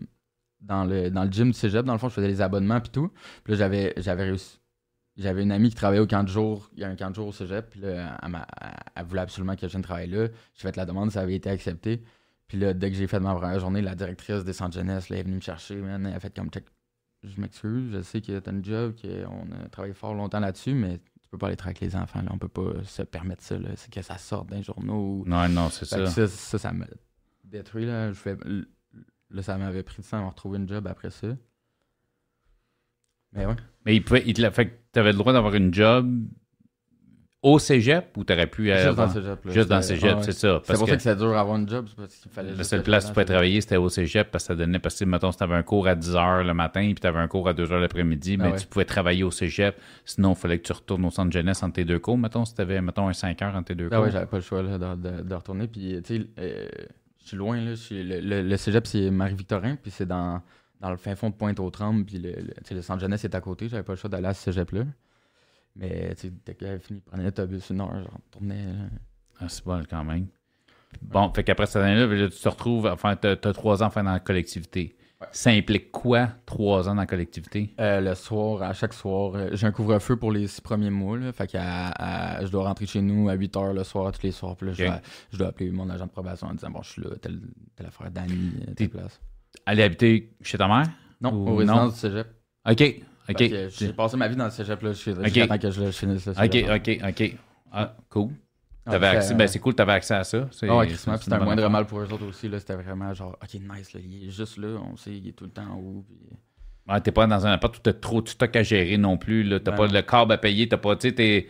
dans le, dans le gym du cégep, dans le fond, je faisais les abonnements puis tout. Puis là, j'avais, j'avais réussi. J'avais une amie qui travaillait au camp de jour. Il y a un camp de jour au cégep. Puis là, elle, voulait absolument que je vienne travailler là. J'ai fait la demande, ça avait été accepté. Puis là, dès que j'ai fait ma première journée, la directrice des Centres jeunesse là, est venue me chercher. Elle a fait comme check. Je m'excuse, je sais que t'as une job, qu'on a travaillé fort longtemps là-dessus, mais tu peux pas aller avec les enfants, là. On peut pas se permettre ça, là. C'est que ça sorte d'un journaux. ou- Non, non, c'est ça. ça, ça, ça m'a détruit, là. Je fais... Là, ça m'avait pris du temps à me retrouver une job après ça. Mais ouais. Mais il pouvait, il te l'a fait que t'avais le droit d'avoir une job au cégep ou t'aurais pu Juste dans avoir- le cégep, là. Juste dans le cégep, ouais. c'est ça. C'est pour que ça que c'est dur d'avoir une job, parce qu'il fallait la seule place où tu pouvais travailler, c'était au cégep parce que ça donnait, parce que, mettons, si t'avais un cours à 10 h le matin puis t'avais un cours à 2 h l'après-midi, Ah mais ouais. tu pouvais travailler au cégep. Sinon, il fallait que tu retournes au centre jeunesse entre tes deux cours. Mettons, si t'avais, mettons, un 5 heures entre tes deux Ah cours. ouais, j'avais pas le choix là, de, de- de retourner. Puis, tu sais, euh, je suis loin, là. le, le- le cégep, c'est Marie-Victorin, puis c'est dans, dans le fin fond de Pointe-aux-Trembles, puis le, le, tu sais, le centre jeunesse est à côté. J'avais pas le choix d'aller à ce cégep-là. Mais, tu sais, dès que j'avais fini, je prenais l'autobus une heure, je retournais. là. Ah, c'est bon quand même. Bon, fait qu'après cette année-là, là, tu te retrouves, enfin, t'as t'as trois ans enfin, dans la collectivité. Ouais. Ça implique quoi, trois ans dans la collectivité? Euh, le soir, à chaque soir, euh, j'ai un couvre-feu pour les six premiers mois. Là, fait que je dois rentrer chez nous à 8 heures le soir, tous les soirs. Puis là, je, dois, je dois appeler mon agent de probation en disant Bon, je suis là, telle, telle affaire d'Annie, euh, T'es- telle place. Aller habiter chez ta mère? Non, Ou aux résidences du cégep. OK, OK. J'ai passé ma vie dans le cégep. Là, jusqu'à Ok. jusqu'à temps que je, je finisse le OK, cégep. OK, OK. Ah, cool. Accès, euh, ben c'est cool, t'avais accès à ça. C'est, Ah ouais, c'était un moindre mal pour eux autres aussi. là, C'était vraiment genre, ok, nice, là, il est juste là, on sait, il est tout le temps en haut. Puis... T'es pas dans un appart où t'as trop de stock à gérer non plus. Là. T'as Ben pas le câble à payer, t'as pas, tu sais.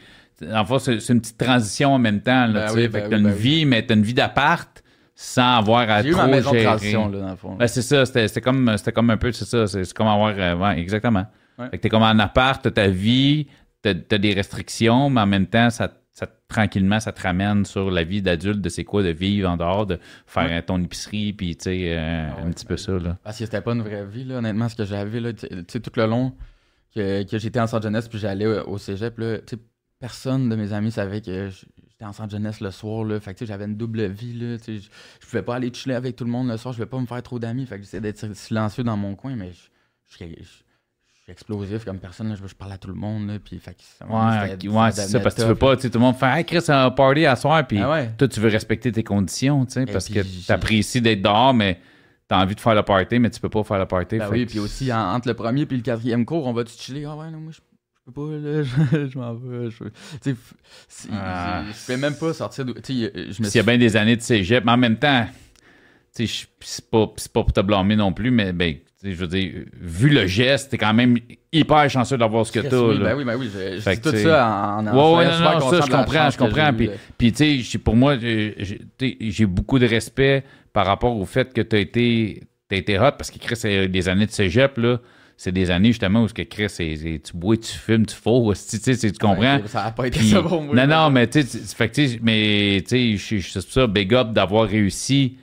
En fait, c'est, une petite transition en même temps, là, Ben oui, ben fait que t'as oui, une ben oui. vie, mais t'as une vie d'appart sans avoir à J'ai eu trop ma maison de gérer. transition, là, dans le fond. Ben, c'est ça, c'était, comme, c'était comme un peu, c'est ça, c'est, c'est comme avoir, euh, ouais, exactement. Ouais. Fait que t'es comme en appart, t'as ta vie, t'as, des restrictions, mais en même temps, ça, ça, tranquillement, ça te ramène sur la vie d'adulte, de c'est quoi de vivre en dehors, de faire Ouais. ton épicerie, puis tu sais, euh, Ah un petit peu ben ça, là. Parce que c'était pas une vraie vie, là, honnêtement, ce que j'avais, là, tu sais, tout le long que, que j'étais en centre jeunesse, puis j'allais au, au cégep, là, tu sais, personne de mes amis savait que j'étais en centre jeunesse le soir, là, fait que, tu sais, j'avais une double vie, là, tu sais, je pouvais pas aller chiller avec tout le monde le soir, je pouvais pas me faire trop d'amis, fait que j'essayais d'être silencieux dans mon coin, mais je suis explosif comme personne, là, je, je parle à tout le monde, là, puis, fait Ouais, ouais, c'est ça, parce que tu veux pas, tu sais, tout le monde fait, hey, Chris, un party à soir, puis Ah ouais. toi, tu veux respecter tes conditions, tu sais, parce puis, que j'ai- t'apprécies d'être dehors, mais t'as envie de faire le party, mais tu peux pas faire le party. Ben oui, que puis aussi en- entre le premier puis le quatrième cours, on va-tu chiller? Ah ouais, non, moi je, je peux pas, là, je, je m'en vais. Je, tu sais, f- si- Ah. je, je peux même pas sortir de. Tu sais, je me S'il y a bien des années de cégep, mais en même temps, tu sais, je- c'est pas, c'est pas pour te blâmer non plus, mais ben, je veux dire, vu le geste, t'es quand même hyper chanceux d'avoir ce que t'as. Oui, ben oui, ben oui. Je, je dis tout ça en, en Ouais, ouais, non, non, ça, je comprends, je comprends. Puis, puis, tu sais, pour moi, j'ai- beaucoup de respect par rapport au fait que tu as été, t'as été hot parce que Chris, c'est des années de cégep, là. C'est des années justement où ce que Chris, c'est, tu bois, tu fumes, tu fous, tu sais, c'est- tu comprends? Ouais, ça a pas été Puis- ça pour moi. non, non, mais tu sais, tu- tu mais tu sais, c'est ça, big up d'avoir réussi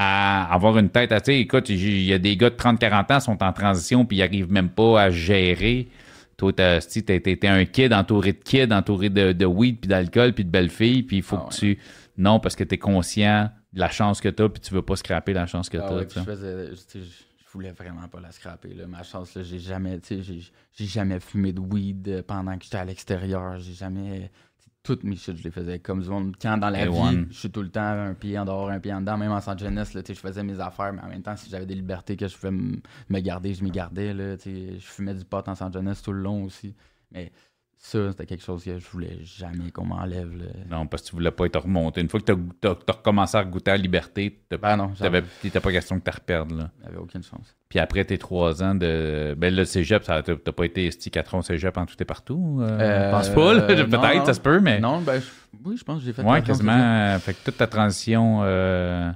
à avoir une tête à, tu sais, écoute, il y a des gars de 30-40 ans qui sont en transition puis ils arrivent même pas à gérer. Toi, tu t'es un kid entouré de kids, entouré de, de weed puis d'alcool puis de belles filles puis il faut Ah que tu... Non, parce que t'es conscient de la chance que t'as puis tu veux pas scraper la chance que Ah ouais, tu sais. je tu je je voulais vraiment pas la scraper. Là. Ma chance, là, j'ai jamais, tu j'ai, jamais fumé de weed euh, pendant que j'étais à l'extérieur. J'ai jamais, tu toutes mes shit, je les faisais comme du monde. Quand dans la Et vie, one. je suis tout le temps un pied en dehors, un pied en dedans. Même en San Jeunesse, là, je faisais mes affaires, mais en même temps, si j'avais des libertés que je pouvais me garder, je m'y gardais. Là, je fumais du pot en San Jeunesse tout le long aussi. Mais ça, c'était quelque chose que je voulais jamais qu'on m'enlève. là. Non, parce que tu voulais pas être remonté. Une fois que t'as, t'as, t'as recommencé à goûter à la liberté, t'as, Ben non, j'avais pas question que t'as reperdre, là. j'avais aucune chance. Puis après tes trois ans de. Ben le cégep, ça, t'as, t'as pas été esti 4 ans au cégep en tout et partout. Euh, Euh, je pense pas, là. Peut-être, ça se peut, mais. Non, ben, je- oui, je pense que j'ai fait ouais, quatre ans au quasiment. cégep. euh, Fait que toute ta transition. euh,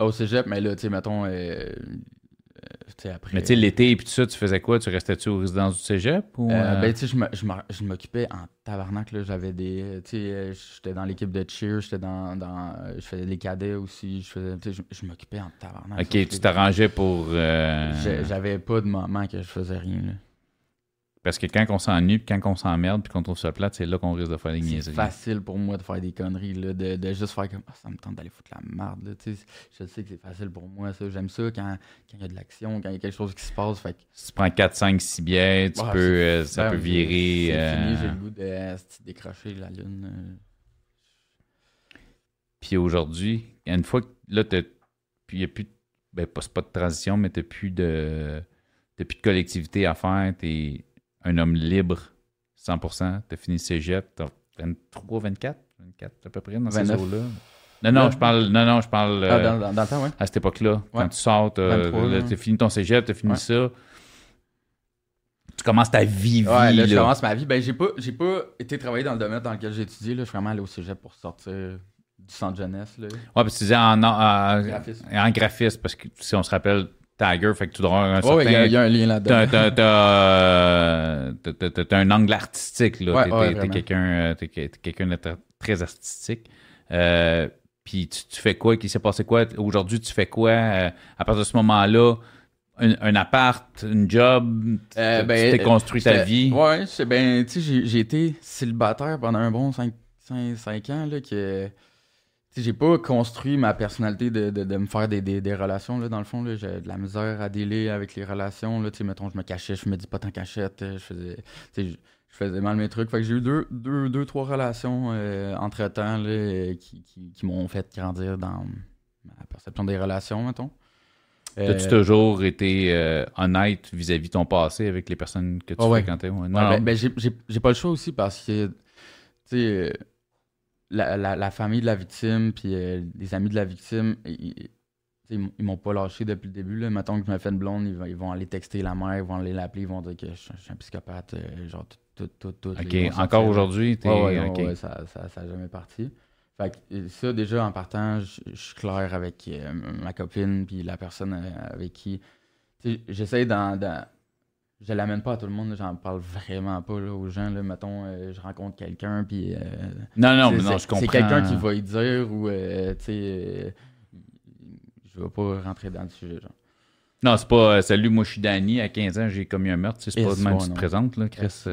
Au cégep, mais là, tu sais, mettons, euh, tu après. Mais tu sais, l'été et puis tout ça, tu faisais quoi? Tu restais-tu aux résidences du cégep? Ou, Euh, euh, ben, tu sais, je m'occupais en tabarnak, là. J'avais des. euh, Tu sais, euh, j'étais dans l'équipe de cheer, j'étais dans. dans euh, je faisais des cadets aussi. Je faisais. Tu sais, je, je m'occupais en tabarnak. ok, tu t'arrangeais pour. euh, J'avais pas de moment que je faisais rien, là. Parce que quand on s'ennuie, puis quand on s'emmerde, puis qu'on trouve ça plate, c'est là qu'on risque de faire des C'est niaiseries. facile pour moi de faire des conneries, là, de, de juste faire comme Ah, ça me tente d'aller foutre la merde. Là, tu je sais que c'est facile pour moi, ça. J'aime ça quand quand il y a de l'action, quand il y a quelque chose qui se passe. Fait que, Si tu prends 4, 5, 6 bières, tu Ouais, peux, c'est- euh, ça ben, peut virer. C'est euh, fini, j'ai le goût de euh, décrocher la lune. Puis aujourd'hui, une fois que là, t'as- puis il n'y a plus, de- ben, pas, c'est pas de transition, mais tu n'as plus de, t'as plus de collectivité à faire. Tu un homme libre, 100%. Tu as fini cégep, tu 23, 24, 24 à peu près dans ces 29. eaux-là. Non, non, je parle, non, non, je parle Ah, dans, dans- dans le temps, ouais. à cette époque-là. Quand Ouais. tu sors, tu 23, as fini ton cégep, tu as fini Ouais. ça. Tu commences ta vie, vie. Ouais, là, je là. commence ma vie. Ben, j'ai pas, j'ai pas été travailler dans le domaine dans lequel j'ai étudié. Là. Je suis vraiment allé au cégep pour sortir du centre jeunesse. Là. Ouais, parce que tu disais en, en, en- Graphisme. en graphisme, parce que si on se rappelle, Tiger, fait que tu dois avoir un Ouais, certain... ouais, il y, a- il y a un lien là-dedans. t'as, t'as, t'as- t'as- un angle artistique, là. Ouais, t'es, ouais, quelqu'un, euh, t'es, quelqu'un de tr- très artistique. Euh, puis tu, tu fais quoi? Qui s'est passé quoi? Aujourd'hui, tu fais quoi? euh, à partir de ce moment-là, un, un appart, une job, tu- Euh, ben, t'es construit ta vie? Ouais, ben, tu sais, j'ai- j'ai été célibataire pendant un bon 5, ans, là, que, j'ai pas construit ma personnalité de, de, de me faire des, des, des relations, là, dans le fond, j'ai de la misère à délai avec les relations, là, mettons, je me cachais, je me dis pas tant cachette, euh, je faisais, je, faisais mal mes trucs, fait que j'ai eu deux, deux, deux trois relations, euh, entre-temps, là, euh, qui, qui, qui m'ont fait grandir dans ma perception des relations, mettons. T'as-tu Euh, toujours été euh, honnête vis-à-vis de ton passé avec les personnes que tu Ah fréquentais? Ouais. Non, Ouais, non. ben, ben, j'ai- pas le choix aussi parce que, tu sais, la, la- la famille de la victime, puis euh, les amis de la victime, ils, ils- m'ont pas lâché depuis le début. Là. Mettons que je me fais une blonde, ils vont, ils vont aller texter la mère, ils vont aller l'appeler, ils vont dire que je, suis- je suis un psychopathe, euh, genre tout, tout, tout. OK, encore aujourd'hui, t'es... Ouais, ça, ça, ça jamais parti. Fait que euh, ça, déjà, en partant, je je suis clair avec euh, ma copine, puis la personne avec qui. J'essaie d'en. Je l'amène pas à tout le monde, j'en parle vraiment pas là, aux gens. Là, mettons, euh, je rencontre quelqu'un, puis. euh, Non, non, mais non, je comprends. C'est quelqu'un qui va y dire, ou. euh, tu sais. je vais pas rentrer dans le sujet, genre. Non, c'est pas Salut, moi je suis Danny, à 15 ans, j'ai commis un meurtre. C'est pas de même que tu te présentes, là, Chris.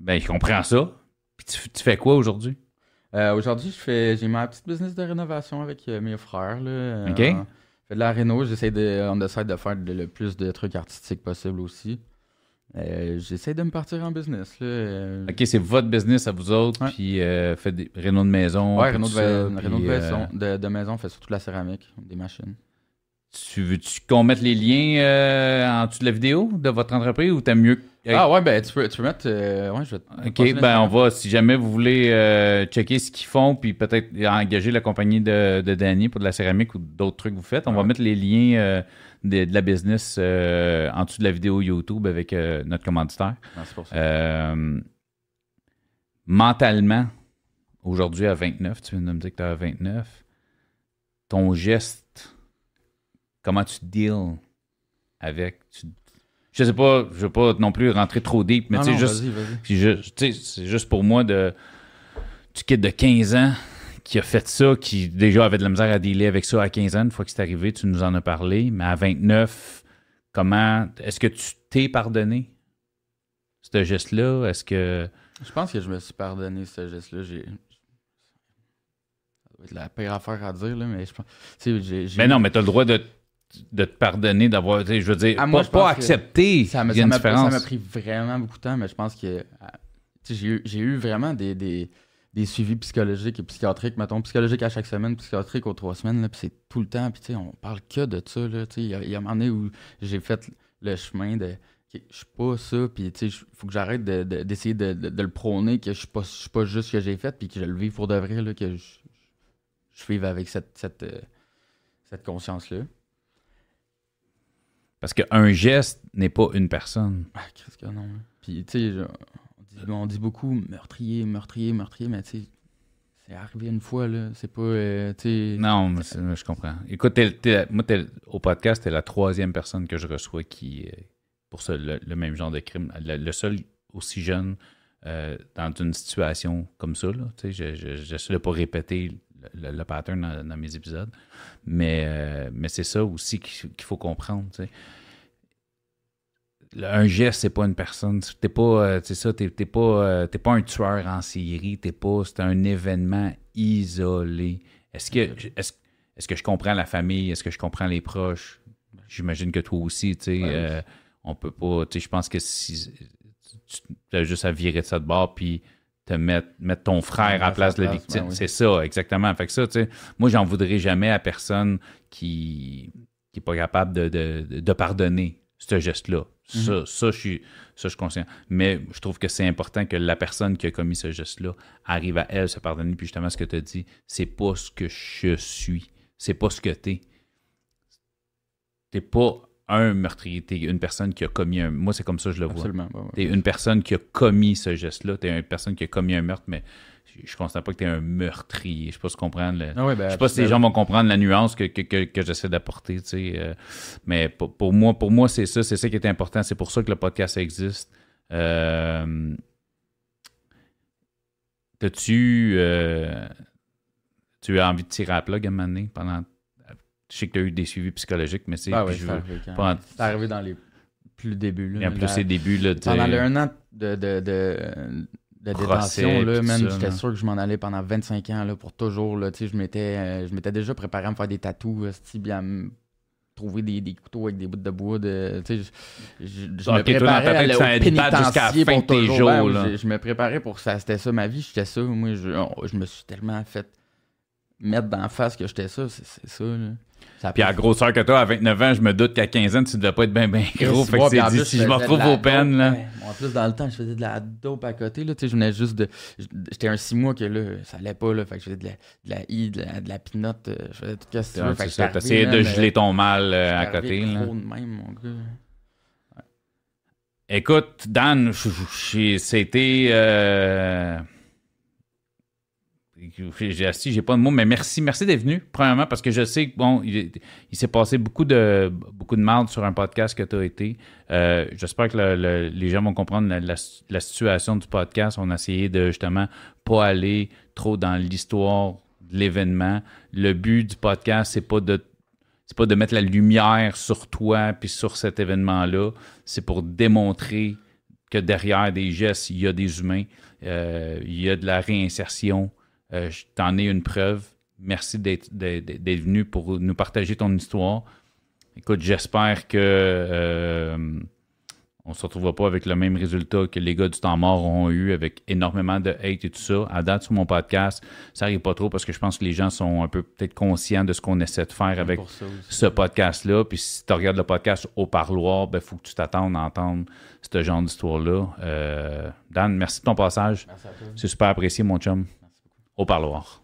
Ben, je comprends ça. Puis tu, tu fais quoi aujourd'hui? Aujourd'hui, je fais j'ai ma petite business de rénovation avec mes frères. Là. Ok. Fais de la réno, j'essaie de, on essaie de faire de- le plus de trucs artistiques possible aussi. Euh, j'essaie de me partir en business. Là. euh, OK, c'est votre business à vous autres, Ouais. puis euh, faites des rénaux de maison. ouais, réno, tout de, ça, réno puis, de euh, maison, de, de maison, on fait surtout la céramique, des machines. Tu veux-tu qu'on mette les liens euh, en dessous de la vidéo de votre entreprise ou t'aimes mieux. Ah ouais, ben tu peux, tu peux mettre. euh, ouais, je vais te- Ok, ben on va, si jamais vous voulez euh, checker ce qu'ils font, puis peut-être engager la compagnie de, de Danny pour de la céramique ou d'autres trucs que vous faites, on va mettre les liens de, de la business en dessous de la vidéo YouTube avec notre commanditaire. Pour ça. Mentalement, aujourd'hui à 29, tu viens de me dire que tu à 29, ton geste, comment tu deals avec. Tu, je sais pas, je veux pas non plus rentrer trop deep, mais tu sais, juste. c'est juste pour moi de. Tu quittes de 15 ans qui a fait ça, qui déjà avait de la misère à dealer avec ça à 15 ans. Une fois que c'est arrivé, tu nous en as parlé. Mais à 29, comment. Est-ce que tu t'es pardonné? Ce geste-là? Est-ce que. Je pense que je me suis pardonné ce geste-là. J'ai... Ça doit être la pire affaire à dire, là, mais je pense. Tu sais, j'ai. j'ai- Mais non, mais tu as le droit de, de te pardonner, d'avoir. Je veux dire, Ah, moi, pas, pas accepter. Ça m'a, pris vraiment beaucoup de temps, mais je pense que sais, j'ai, eu, vraiment des, des, des suivis psychologiques et psychiatriques, mettons, psychologiques à chaque semaine, psychiatriques aux trois semaines, puis c'est tout le temps, puis tu sais, on parle que de ça, là, tu sais, il y, a- il y a un moment donné où j'ai fait le chemin de, OK, je suis pas ça, puis tu sais, il faut que j'arrête de- de- d'essayer de, de- de le prôner, que je suis pas, je suis pas juste ce que j'ai fait, puis que je le vive pour de vrai, là, que je, je vive avec cette, cette, euh, cette conscience-là. Parce qu'un geste n'est pas une personne. Ah, Chris que non. hein. Puis, tu sais, on dit, on dit beaucoup meurtrier, meurtrier, meurtrier, mais tu sais, c'est arrivé une fois, là. C'est pas, euh. Non, mais je comprends. Écoute, t'es- t'es- moi, t'es- au podcast, t'es la troisième personne que je reçois qui, euh, pour ça, le, le même genre de crime. Le, le seul aussi jeune euh, dans une situation comme ça. Là, Tu sais, je- je- J'essaie de pas répéter le, pattern dans, dans mes épisodes. Mais, euh, mais c'est ça aussi qu'il faut comprendre. Un geste, c'est pas une personne. T'es pas, euh, c'est ça, pas, euh, t'es pas un tueur en série. T'es pas, c'est un événement isolé. Est-ce que, est-ce, que je comprends la famille? Est-ce que je comprends les proches? J'imagine que toi aussi, tu sais, Ouais. euh, on peut pas, tu sais, je pense que si tu as juste à virer de ça de bord, puis te mettre, mettre ton frère à la place de la victime. ben oui. C'est ça, exactement. Fait que ça, tu sais, moi, j'en voudrais jamais à personne qui qui est pas capable de, de, de pardonner ce geste-là. Mhm. Ça, ça, je suis, ça, je suis conscient. Mais je trouve que c'est important que la personne qui a commis ce geste-là arrive à elle se pardonner. Puis justement, ce que tu as dit, c'est pas ce que je suis. C'est pas ce que t'es. T'es pas un meurtrier. T'es une personne qui a commis un. Moi, c'est comme ça que je le vois. Absolument. ouais, ouais. T'es une personne qui a commis ce geste-là. T'es une personne qui a commis un meurtre, mais je ne constate pas que t'es un meurtrier. Je sais pas si comprendre. le- Ah ouais, ben, je sais pas si les gens vont comprendre la nuance que, que, que, que j'essaie d'apporter, tu sais. euh, mais pour, pour moi, pour moi, c'est ça, c'est ça qui est important. C'est pour ça que le podcast existe. Euh, T'as-tu euh, tu as envie de tirer à la plug à un moment donné pendant. Je sais que tu as eu des suivis psychologiques, mais c'est. Ah c'est arrivé, quand- pas en- c'est arrivé dans les plus débuts. Là, Et en plus, La- c'est début là, Pendant le un an de, de, de, de Procès, détention, là, ça, j'étais sûr que je m'en allais pendant 25 ans là, pour toujours. Là, je m'étais euh, je m'étais déjà préparé à me faire des tatous, me trouver des, des couteaux avec des bouts de bois. De, je, je, me préparais à au pénitencier pour tes toujours. jours, Ouais, là. je, je me préparais pour ça. C'était ça ma vie, j'étais ça. Moi, je me suis tellement fait mettre dans la face que j'étais ça. C'est ça. Là. Ça Puis à la grosseur que toi, à 29 ans, je me doute qu'à 15 ans, tu devais pas être bien, bien gros. Fait que c'est dit, si je me retrouve aux peines, dope, là. ouais. En plus, dans le temps, je faisais de la dope à côté. Là, tu sais, je venais juste de. J'étais un six mois que là, ça allait pas. Là, fait que je faisais de la, de la I, de la, de la pinotte. euh, Je faisais tout Fait que ça, t'essayais de geler ton mal euh, à côté. là. Trop de même, mon gars. Écoute, Dan, c'était. euh, Assis, j'ai pas de mots, mais merci, merci d'être venu. Premièrement, parce que je sais que bon, il, s'est passé beaucoup de beaucoup de mal sur un podcast que tu as été. Euh, J'espère que le- le- les gens vont comprendre la situation du podcast. On a essayé de justement pas aller trop dans l'histoire de l'événement. Le but du podcast, c'est pas de c'est pas de mettre la lumière sur toi puis sur cet événement-là. C'est pour démontrer que derrière des gestes, il y a des humains, euh, il y a de la réinsertion. Euh, je t'en ai une preuve. Merci d'être, venu pour nous partager ton histoire. Écoute, j'espère que euh, on se retrouvera pas avec le même résultat que les gars du temps mort ont eu avec énormément de hate et tout ça. À date, sur mon podcast, ça n'arrive pas trop parce que je pense que les gens sont un peu peut-être conscients de ce qu'on essaie de faire avec ce podcast-là. Puis si tu regardes le podcast au parloir, il ben, faut que tu t'attendes à entendre ce genre d'histoire-là. Euh, Dan, merci de ton passage. Merci à toi. C'est super apprécié, mon chum au parloir.